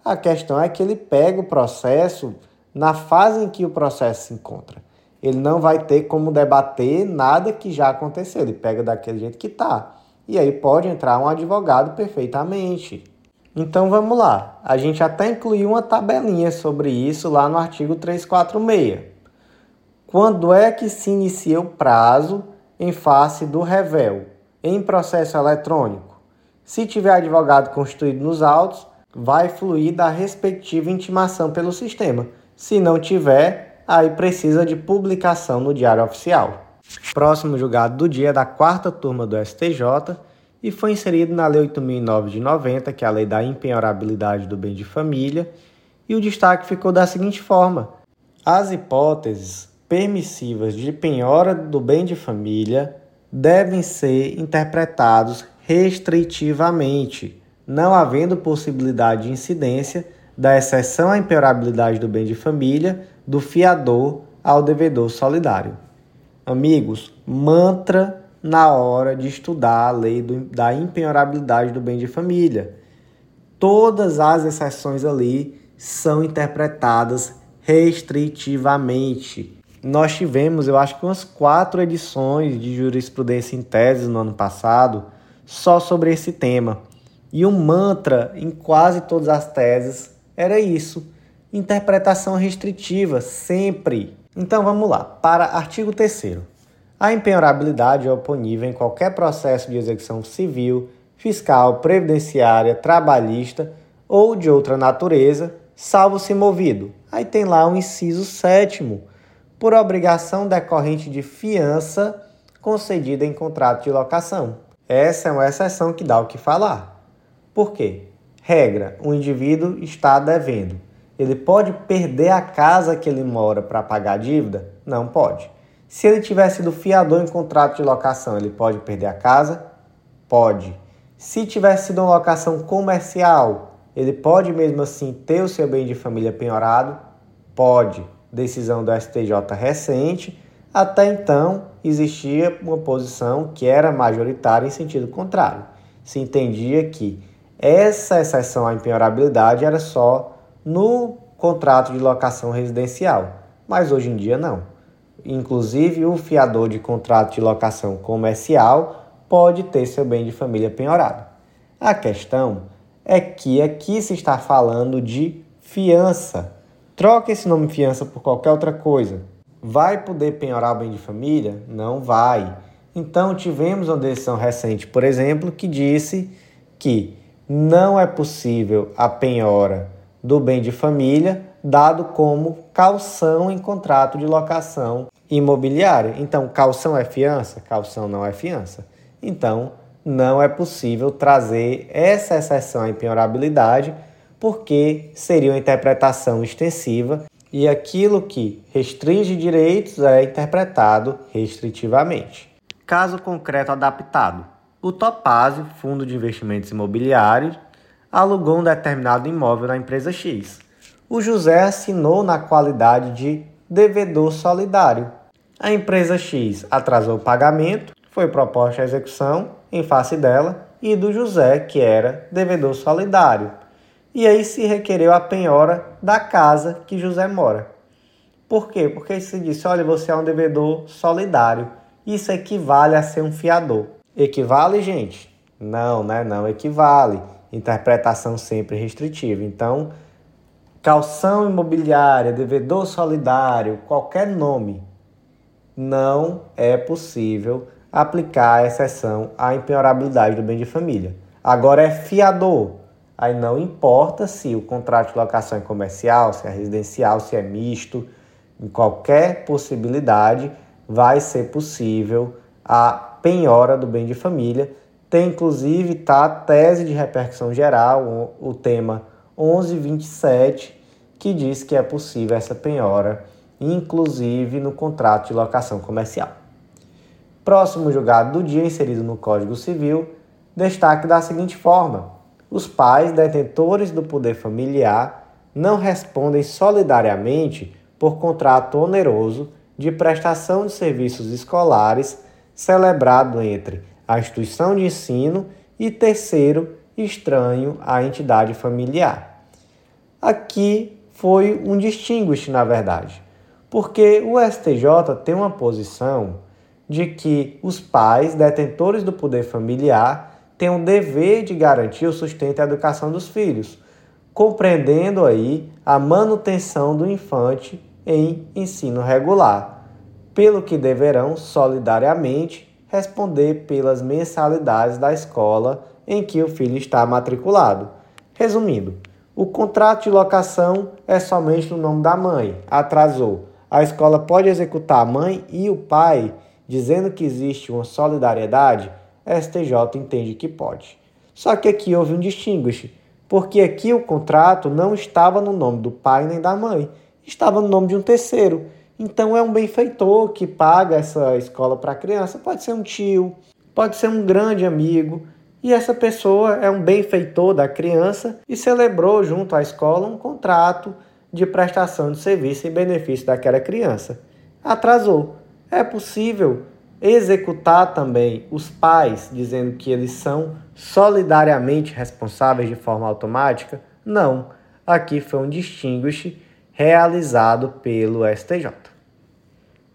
A questão é que ele pega o processo na fase em que o processo se encontra. Ele não vai ter como debater nada que já aconteceu. Ele pega daquele jeito que está. E aí pode entrar um advogado perfeitamente. Então vamos lá. A gente até incluiu uma tabelinha sobre isso lá no artigo 346. Quando é que se inicia o prazo em face do revel? em processo eletrônico. Se tiver advogado constituído nos autos, vai fluir da respectiva intimação pelo sistema. Se não tiver, aí precisa de publicação no Diário Oficial. Próximo julgado do dia é da quarta turma do STJ e foi inserido na Lei 8009 de 90, que é a lei da impenhorabilidade do bem de família, e o destaque ficou da seguinte forma: as hipóteses permissivas de penhora do bem de família devem ser interpretados restritivamente, não havendo possibilidade de incidência da exceção à impenhorabilidade do bem de família do fiador ao devedor solidário. Amigos, mantra na hora de estudar a lei do, da impenhorabilidade do bem de família. Todas as exceções ali são interpretadas restritivamente. Nós tivemos, eu acho que umas quatro edições de jurisprudência em tese no ano passado só sobre esse tema. E o mantra em quase todas as teses era isso: interpretação restritiva, sempre. Então vamos lá, para artigo 3. A impenhorabilidade é oponível em qualquer processo de execução civil, fiscal, previdenciária, trabalhista ou de outra natureza, salvo se movido. Aí tem lá o inciso sétimo, por obrigação decorrente de fiança concedida em contrato de locação. Essa é uma exceção que dá o que falar. Por quê? Regra: o indivíduo está devendo ele pode perder a casa que ele mora para pagar a dívida? Não pode. Se ele tiver sido fiador em contrato de locação, ele pode perder a casa? Pode. Se tiver sido uma locação comercial, ele pode mesmo assim ter o seu bem de família penhorado? Pode. Decisão do STJ recente. Até então, existia uma posição que era majoritária em sentido contrário. Se entendia que essa exceção à impenhorabilidade era só no contrato de locação residencial, mas hoje em dia não. Inclusive, o fiador de contrato de locação comercial pode ter seu bem de família penhorado. A questão é que aqui se está falando de fiança. Troca esse nome fiança por qualquer outra coisa. Vai poder penhorar o bem de família? Não vai. Então, tivemos uma decisão recente, por exemplo, que disse que não é possível a penhora do bem de família, dado como calção em contrato de locação imobiliária. Então, calção é fiança? Calção não é fiança. Então, não é possível trazer essa exceção à impenhorabilidade, porque seria uma interpretação extensiva e aquilo que restringe direitos é interpretado restritivamente. Caso concreto adaptado: o Topazio, fundo de investimentos imobiliários, alugou um determinado imóvel na empresa X. O José assinou na qualidade de devedor solidário. A empresa X atrasou o pagamento, foi proposta a execução em face dela e do José, que era devedor solidário. E aí se requereu a penhora da casa que José mora. Por quê? Porque se disse, olha, você é um devedor solidário. Isso equivale a ser um fiador. Equivale, gente? Não, né? Não equivale interpretação sempre restritiva. Então, calção imobiliária, devedor solidário, qualquer nome, não é possível aplicar a exceção à impenhorabilidade do bem de família. Agora é fiador. Aí não importa se o contrato de locação é comercial, se é residencial, se é misto, em qualquer possibilidade vai ser possível a penhora do bem de família tem inclusive tá, a tese de repercussão geral, o, tema 1127, que diz que é possível essa penhora, inclusive no contrato de locação comercial. Próximo julgado do dia inserido no Código Civil, destaque da seguinte forma: os pais detentores do poder familiar não respondem solidariamente por contrato oneroso de prestação de serviços escolares celebrado entre a instituição de ensino e terceiro, estranho à entidade familiar. Aqui foi um distinguish, na verdade, porque o STJ tem uma posição de que os pais, detentores do poder familiar, têm o dever de garantir o sustento e a educação dos filhos, compreendendo aí a manutenção do infante em ensino regular, pelo que deverão solidariamente responder pelas mensalidades da escola em que o filho está matriculado. Resumindo, o contrato de locação é somente no nome da mãe, atrasou. A escola pode executar a mãe e o pai, dizendo que existe uma solidariedade, STJ entende que pode. Só que aqui houve um distinguish, porque aqui o contrato não estava no nome do pai nem da mãe, estava no nome de um terceiro. Então é um benfeitor que paga essa escola para a criança. Pode ser um tio, pode ser um grande amigo. e essa pessoa é um benfeitor da criança e celebrou junto à escola um contrato de prestação de serviço em benefício daquela criança. Atrasou. É possível executar também os pais dizendo que eles são solidariamente responsáveis de forma automática? Não. Aqui foi um distinguish realizado pelo STJ.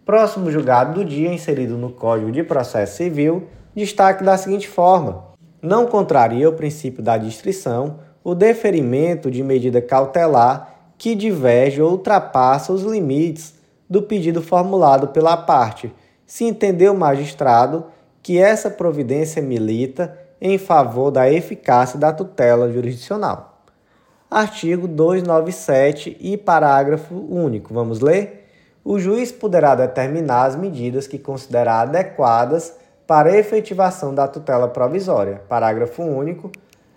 Próximo julgado do dia, inserido no Código de Processo Civil, destaque da seguinte forma: não contraria o princípio da distrição o deferimento de medida cautelar que diverge ou ultrapassa os limites do pedido formulado pela parte, se entender o magistrado que essa providência milita em favor da eficácia da tutela jurisdicional. Artigo 297 e parágrafo único. Vamos ler? o juiz poderá determinar as medidas que considerar adequadas para a efetivação da tutela provisória. Parágrafo único.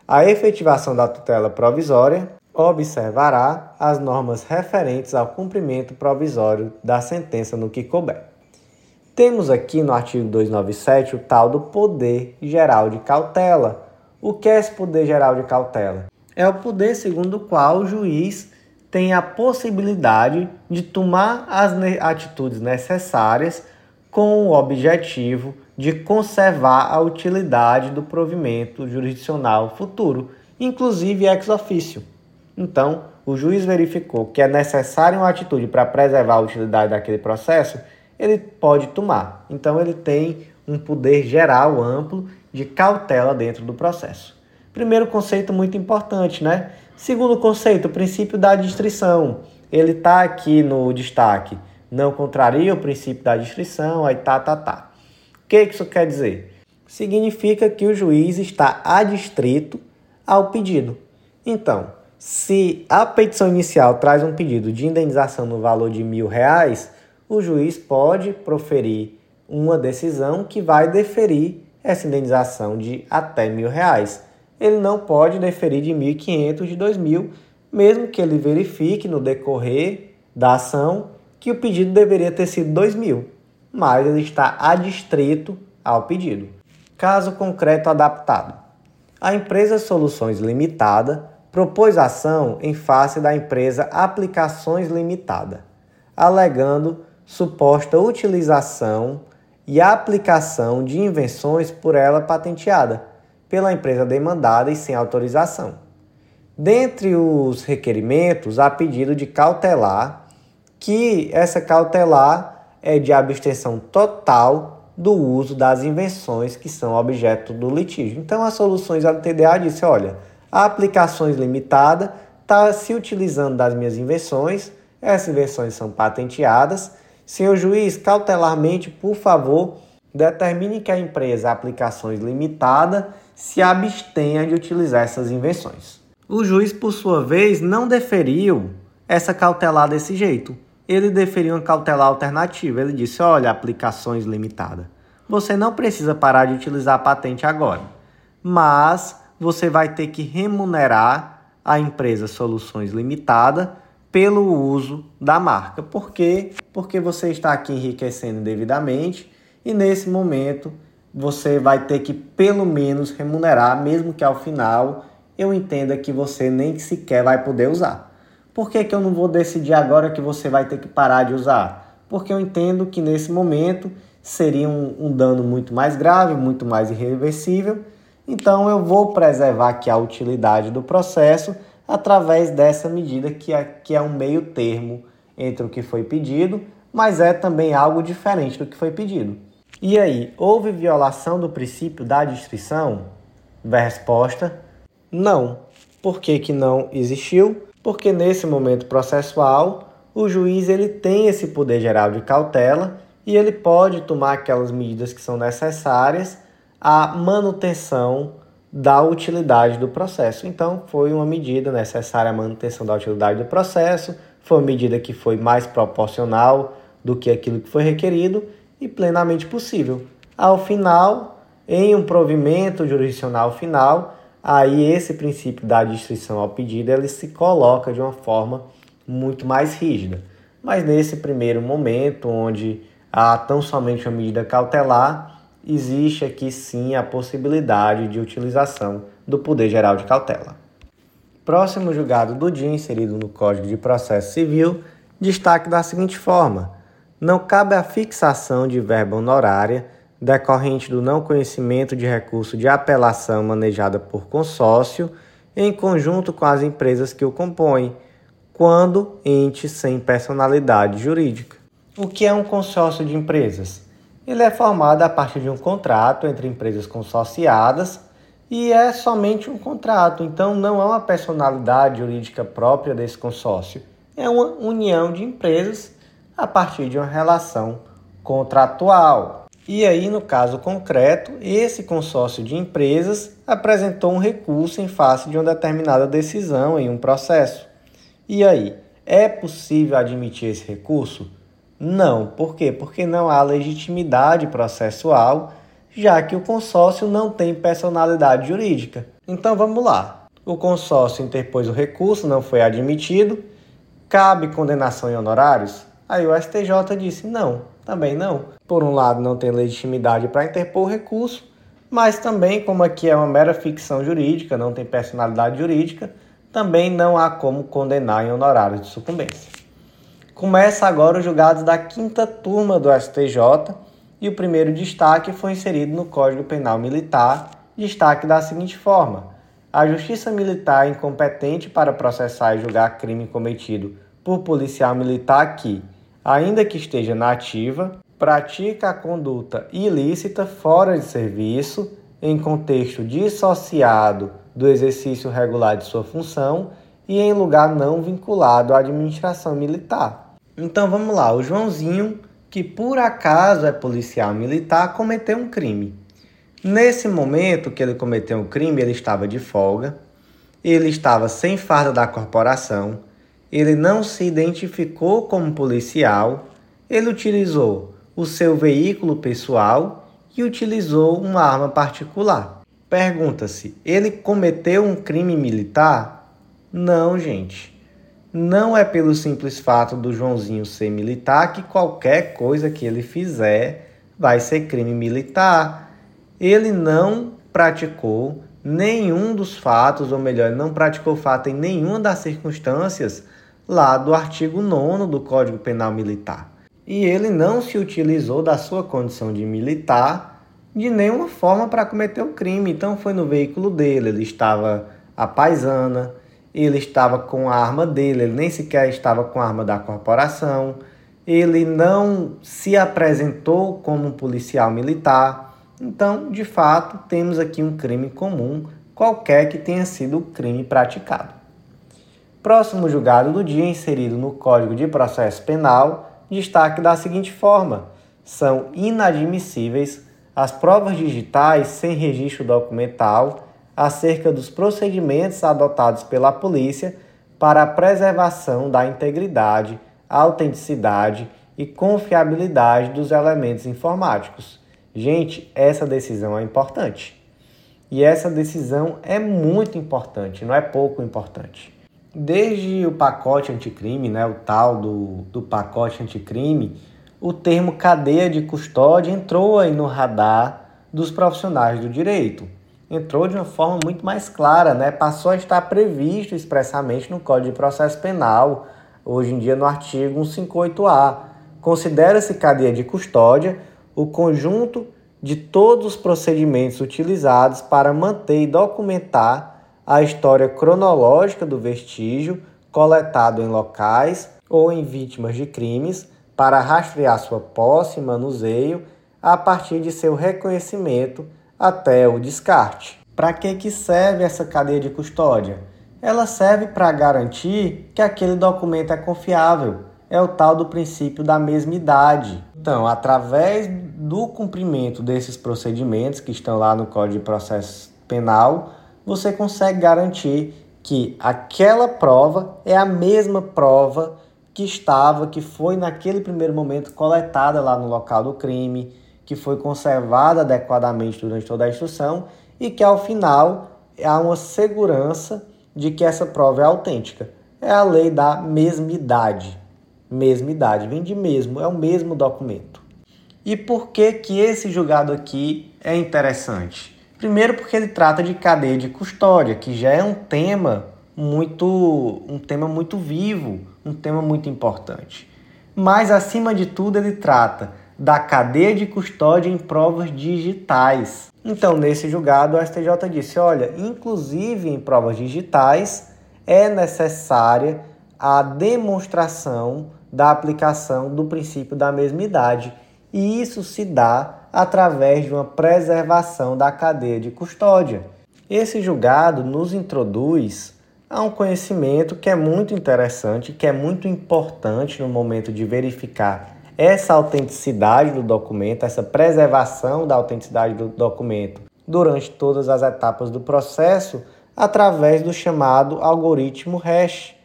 A efetivação da tutela provisória observará as normas referentes ao cumprimento provisório da sentença no que couber. Temos aqui no artigo 297 o tal do poder geral de cautela. O que é esse poder geral de cautela? É o poder segundo o qual o juiz tem a possibilidade de tomar as atitudes necessárias com o objetivo de conservar a utilidade do provimento jurisdicional futuro, inclusive ex officio. Então, o juiz verificou que é necessária uma atitude para preservar a utilidade daquele processo, ele pode tomar. Então, ele tem um poder geral amplo de cautela dentro do processo. Primeiro conceito muito importante, né? Segundo conceito, o princípio da distrição. Ele está aqui no destaque. Não contraria o princípio da distrição, aí tá, tá, tá. O que isso quer dizer? Significa que o juiz está adstrito ao pedido. Então, se a petição inicial traz um pedido de indenização no valor de mil reais, o juiz pode proferir uma decisão que vai deferir essa indenização de até mil reais ele não pode deferir de 1.500 de 2.000, mesmo que ele verifique no decorrer da ação que o pedido deveria ter sido 2.000, mas ele está adstrito ao pedido. Caso concreto adaptado. A empresa Soluções Limitada propôs ação em face da empresa Aplicações Limitada, alegando suposta utilização e aplicação de invenções por ela patenteada pela empresa demandada e sem autorização. Dentre os requerimentos, há pedido de cautelar, que essa cautelar é de abstenção total do uso das invenções que são objeto do litígio. Então, as soluções LTDA disse: olha, aplicações limitada está se utilizando das minhas invenções, essas invenções são patenteadas. Senhor juiz, cautelarmente, por favor, determine que a empresa aplicações limitada se abstenha de utilizar essas invenções. O juiz, por sua vez, não deferiu essa cautelar desse jeito. Ele deferiu uma cautelar alternativa. Ele disse: olha, aplicações limitada. Você não precisa parar de utilizar a patente agora, mas você vai ter que remunerar a empresa Soluções Limitada pelo uso da marca. Por quê? Porque você está aqui enriquecendo devidamente e nesse momento você vai ter que pelo menos remunerar, mesmo que ao final eu entenda que você nem sequer vai poder usar. Por que, que eu não vou decidir agora que você vai ter que parar de usar? Porque eu entendo que nesse momento seria um, um dano muito mais grave, muito mais irreversível. Então eu vou preservar aqui a utilidade do processo através dessa medida que é, que é um meio termo entre o que foi pedido, mas é também algo diferente do que foi pedido. E aí, houve violação do princípio da distrição? Resposta: não. Por que, que não existiu? Porque nesse momento processual, o juiz ele tem esse poder geral de cautela e ele pode tomar aquelas medidas que são necessárias à manutenção da utilidade do processo. Então, foi uma medida necessária à manutenção da utilidade do processo, foi uma medida que foi mais proporcional do que aquilo que foi requerido e plenamente possível. Ao final, em um provimento jurisdicional final, aí esse princípio da distrição ao pedido ele se coloca de uma forma muito mais rígida. Mas nesse primeiro momento, onde há tão somente uma medida cautelar, existe aqui sim a possibilidade de utilização do poder geral de cautela. Próximo julgado do dia inserido no Código de Processo Civil, destaque da seguinte forma: não cabe a fixação de verba honorária decorrente do não conhecimento de recurso de apelação manejada por consórcio em conjunto com as empresas que o compõem, quando ente sem personalidade jurídica. O que é um consórcio de empresas? Ele é formado a partir de um contrato entre empresas consorciadas e é somente um contrato, então não há uma personalidade jurídica própria desse consórcio. É uma união de empresas a partir de uma relação contratual. E aí, no caso concreto, esse consórcio de empresas apresentou um recurso em face de uma determinada decisão em um processo. E aí, é possível admitir esse recurso? Não. Por quê? Porque não há legitimidade processual já que o consórcio não tem personalidade jurídica. Então vamos lá. O consórcio interpôs o recurso, não foi admitido. Cabe condenação em honorários? Aí o STJ disse não, também não. Por um lado, não tem legitimidade para interpor o recurso, mas também, como aqui é uma mera ficção jurídica, não tem personalidade jurídica, também não há como condenar em honorários de sucumbência. Começa agora os julgados da quinta turma do STJ e o primeiro destaque foi inserido no Código Penal Militar, destaque da seguinte forma: a Justiça Militar é incompetente para processar e julgar crime cometido por policial militar que, ainda que esteja na ativa, pratica a conduta ilícita fora de serviço, em contexto dissociado do exercício regular de sua função e em lugar não vinculado à administração militar. Então vamos lá, o Joãozinho que por acaso é policial militar, cometeu um crime. Nesse momento que ele cometeu o crime, ele estava de folga, ele estava sem farda da corporação, ele não se identificou como policial, ele utilizou o seu veículo pessoal e utilizou uma arma particular. Pergunta-se: ele cometeu um crime militar? Não, gente. Não é pelo simples fato do Joãozinho ser militar que qualquer coisa que ele fizer vai ser crime militar. Ele não praticou nenhum dos fatos, ou melhor, não praticou fato em nenhuma das circunstâncias lá do artigo 9 do Código Penal Militar. E ele não se utilizou da sua condição de militar de nenhuma forma para cometer o crime. Então foi no veículo dele, ele estava a paisana, ele estava com a arma dele, ele nem sequer estava com a arma da corporação, ele não se apresentou como um policial militar. Então, de fato, temos aqui um crime comum, qualquer que tenha sido o crime praticado. Próximo julgado do dia, inserido no Código de Processo Penal, destaque da seguinte forma: são inadmissíveis as provas digitais sem registro documental acerca dos procedimentos adotados pela polícia para a preservação da integridade, autenticidade e confiabilidade dos elementos informáticos. Gente, essa decisão é importante. E essa decisão é muito importante, não é pouco importante. Desde o pacote anticrime, né, o tal do, do pacote anticrime, o termo cadeia de custódia entrou aí no radar dos profissionais do direito entrou de uma forma muito mais clara, né? passou a estar previsto expressamente no Código de Processo Penal, hoje em dia no artigo 158A. Considera-se cadeia de custódia o conjunto de todos os procedimentos utilizados para manter e documentar a história cronológica do vestígio coletado em locais ou em vítimas de crimes para rastrear sua posse e manuseio a partir de seu reconhecimento até o descarte. Para que, que serve essa cadeia de custódia? Ela serve para garantir que aquele documento é confiável. É o tal do princípio da mesma idade. Então, através do cumprimento desses procedimentos que estão lá no Código de Processo Penal, você consegue garantir que aquela prova é a mesma prova que estava, que foi naquele primeiro momento coletada lá no local do crime, que foi conservada adequadamente durante toda a instrução e que ao final há uma segurança de que essa prova é autêntica. É a lei da mesmidade. Mesmidade vem de mesmo, é o mesmo documento. E por que que esse julgado aqui é interessante? Primeiro porque ele trata de cadeia de custódia, que já é um tema muito um tema muito vivo, um tema muito importante. Mas acima de tudo ele trata da cadeia de custódia em provas digitais. Então, nesse julgado, o STJ disse: olha, inclusive em provas digitais é necessária a demonstração da aplicação do princípio da mesma idade, e isso se dá através de uma preservação da cadeia de custódia. Esse julgado nos introduz a um conhecimento que é muito interessante, que é muito importante no momento de verificar essa autenticidade do documento, essa preservação da autenticidade do documento durante todas as etapas do processo, através do chamado algoritmo hash.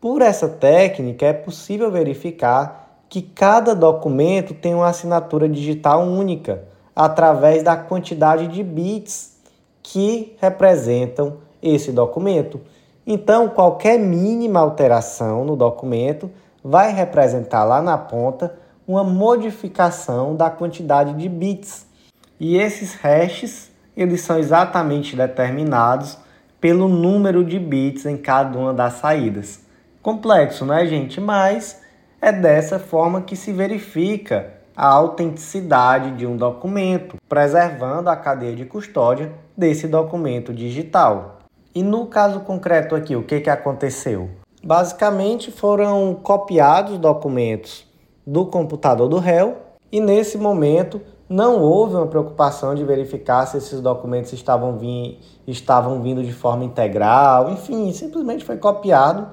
Por essa técnica, é possível verificar que cada documento tem uma assinatura digital única, através da quantidade de bits que representam esse documento. Então, qualquer mínima alteração no documento vai representar lá na ponta uma modificação da quantidade de bits. E esses hashes, eles são exatamente determinados pelo número de bits em cada uma das saídas. Complexo, né, gente? Mas é dessa forma que se verifica a autenticidade de um documento, preservando a cadeia de custódia desse documento digital. E no caso concreto aqui, o que, que aconteceu? Basicamente foram copiados documentos do computador do réu e nesse momento não houve uma preocupação de verificar se esses documentos estavam, vim, estavam vindo de forma integral, enfim, simplesmente foi copiado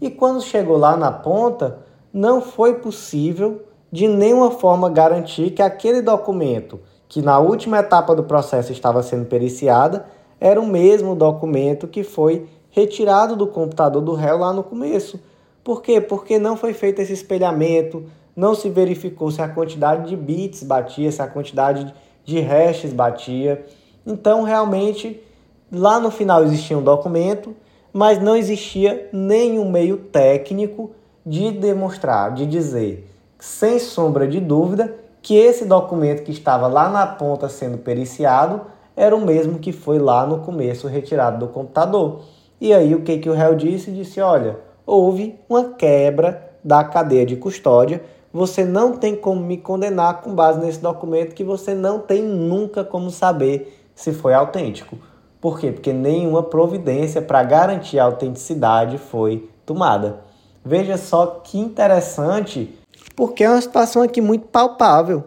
e quando chegou lá na ponta, não foi possível de nenhuma forma garantir que aquele documento que na última etapa do processo estava sendo periciada era o mesmo documento que foi retirado do computador do réu lá no começo. Por quê? Porque não foi feito esse espelhamento, não se verificou se a quantidade de bits batia, se a quantidade de hashes batia. Então, realmente, lá no final existia um documento, mas não existia nenhum meio técnico de demonstrar, de dizer, sem sombra de dúvida, que esse documento que estava lá na ponta sendo periciado era o mesmo que foi lá no começo retirado do computador. E aí o que, que o réu disse? Disse, olha, houve uma quebra da cadeia de custódia, você não tem como me condenar com base nesse documento que você não tem nunca como saber se foi autêntico. Por quê? Porque nenhuma providência para garantir a autenticidade foi tomada. Veja só que interessante, porque é uma situação aqui muito palpável.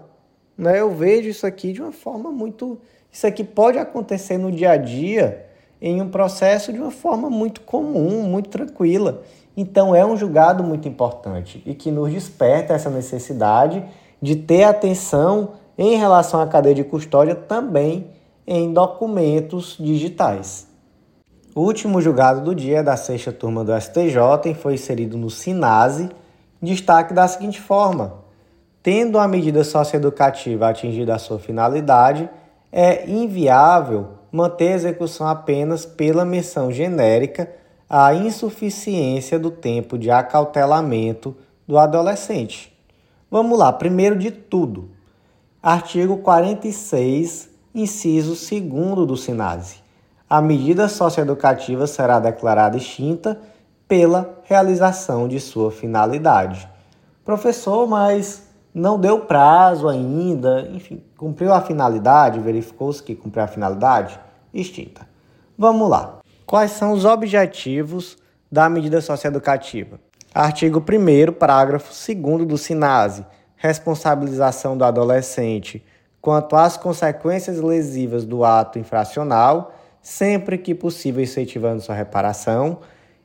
Né? Eu vejo isso aqui de uma forma muito isso aqui pode acontecer no dia a dia em um processo de uma forma muito comum, muito tranquila. Então é um julgado muito importante e que nos desperta essa necessidade de ter atenção em relação à cadeia de custódia também em documentos digitais. O último julgado do dia da sexta turma do STJ foi inserido no SINASE, destaque da seguinte forma: tendo a medida socioeducativa atingido a sua finalidade, é inviável manter a execução apenas pela menção genérica à insuficiência do tempo de acautelamento do adolescente. Vamos lá, primeiro de tudo, artigo 46, inciso 2 do SINASE. A medida socioeducativa será declarada extinta pela realização de sua finalidade. Professor, mas não deu prazo ainda, enfim, cumpriu a finalidade, verificou-se que cumpriu a finalidade, extinta. Vamos lá. Quais são os objetivos da medida socioeducativa? Artigo 1 parágrafo 2 do SINASE, responsabilização do adolescente quanto às consequências lesivas do ato infracional, sempre que possível incentivando sua reparação,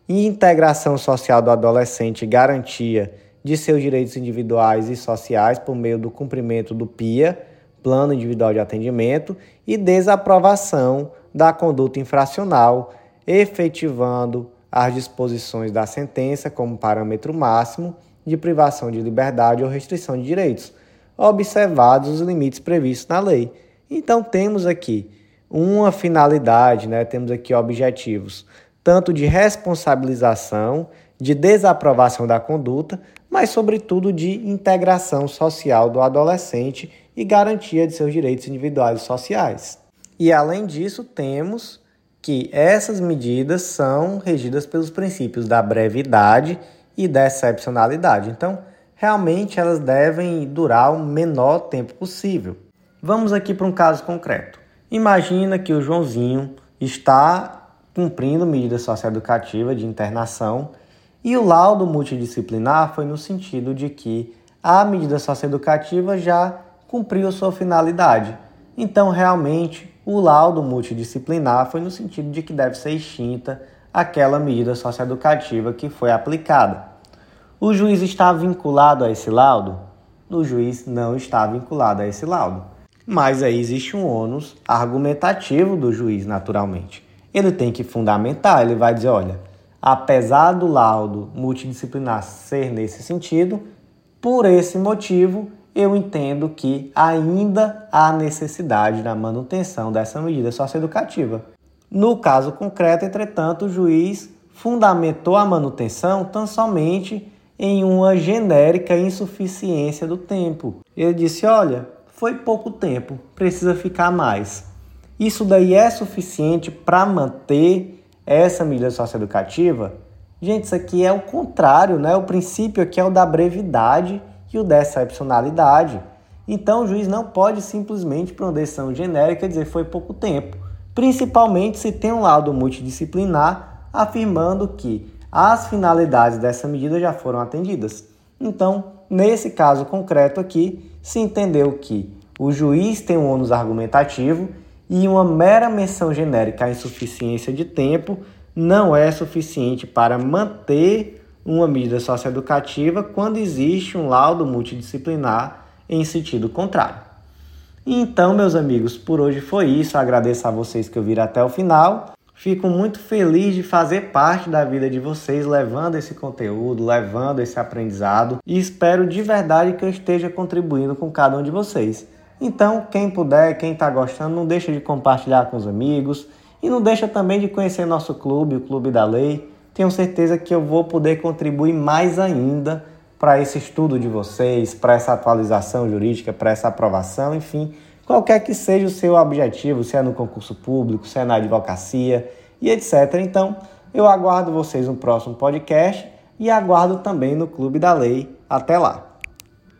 e integração social do adolescente garantia de seus direitos individuais e sociais por meio do cumprimento do PIA, Plano Individual de Atendimento, e desaprovação da conduta infracional, efetivando as disposições da sentença como parâmetro máximo de privação de liberdade ou restrição de direitos, observados os limites previstos na lei. Então temos aqui uma finalidade, né? temos aqui objetivos tanto de responsabilização de desaprovação da conduta, mas, sobretudo, de integração social do adolescente e garantia de seus direitos individuais e sociais. E, além disso, temos que essas medidas são regidas pelos princípios da brevidade e da excepcionalidade. Então, realmente elas devem durar o menor tempo possível. Vamos aqui para um caso concreto. Imagina que o Joãozinho está cumprindo medida socioeducativa de internação e o laudo multidisciplinar foi no sentido de que a medida socioeducativa já cumpriu sua finalidade. Então, realmente, o laudo multidisciplinar foi no sentido de que deve ser extinta aquela medida socioeducativa que foi aplicada. O juiz está vinculado a esse laudo? O juiz não está vinculado a esse laudo. Mas aí existe um ônus argumentativo do juiz, naturalmente. Ele tem que fundamentar, ele vai dizer, olha, apesar do laudo multidisciplinar ser nesse sentido, por esse motivo eu entendo que ainda há necessidade da manutenção dessa medida socioeducativa. No caso concreto, entretanto, o juiz fundamentou a manutenção tão somente em uma genérica insuficiência do tempo. Ele disse: olha, foi pouco tempo, precisa ficar mais. Isso daí é suficiente para manter essa medida socioeducativa? Gente, isso aqui é o contrário, né? O princípio aqui é o da brevidade e o da excepcionalidade. Então, o juiz não pode simplesmente, por uma decisão genérica, dizer foi pouco tempo, principalmente se tem um laudo multidisciplinar afirmando que as finalidades dessa medida já foram atendidas. Então, nesse caso concreto aqui, se entendeu que o juiz tem um ônus argumentativo e uma mera menção genérica à insuficiência de tempo não é suficiente para manter uma medida socioeducativa quando existe um laudo multidisciplinar em sentido contrário. Então, meus amigos, por hoje foi isso. agradeço a vocês que ouviram até o final. Fico muito feliz de fazer parte da vida de vocês, levando esse conteúdo, levando esse aprendizado e espero de verdade que eu esteja contribuindo com cada um de vocês. Então, quem puder, quem está gostando, não deixa de compartilhar com os amigos e não deixa também de conhecer nosso clube, o Clube da Lei. Tenho certeza que eu vou poder contribuir mais ainda para esse estudo de vocês, para essa atualização jurídica, para essa aprovação, enfim, qualquer que seja o seu objetivo, se é no concurso público, se é na advocacia e etc. Então, eu aguardo vocês no próximo podcast e aguardo também no Clube da Lei. Até lá!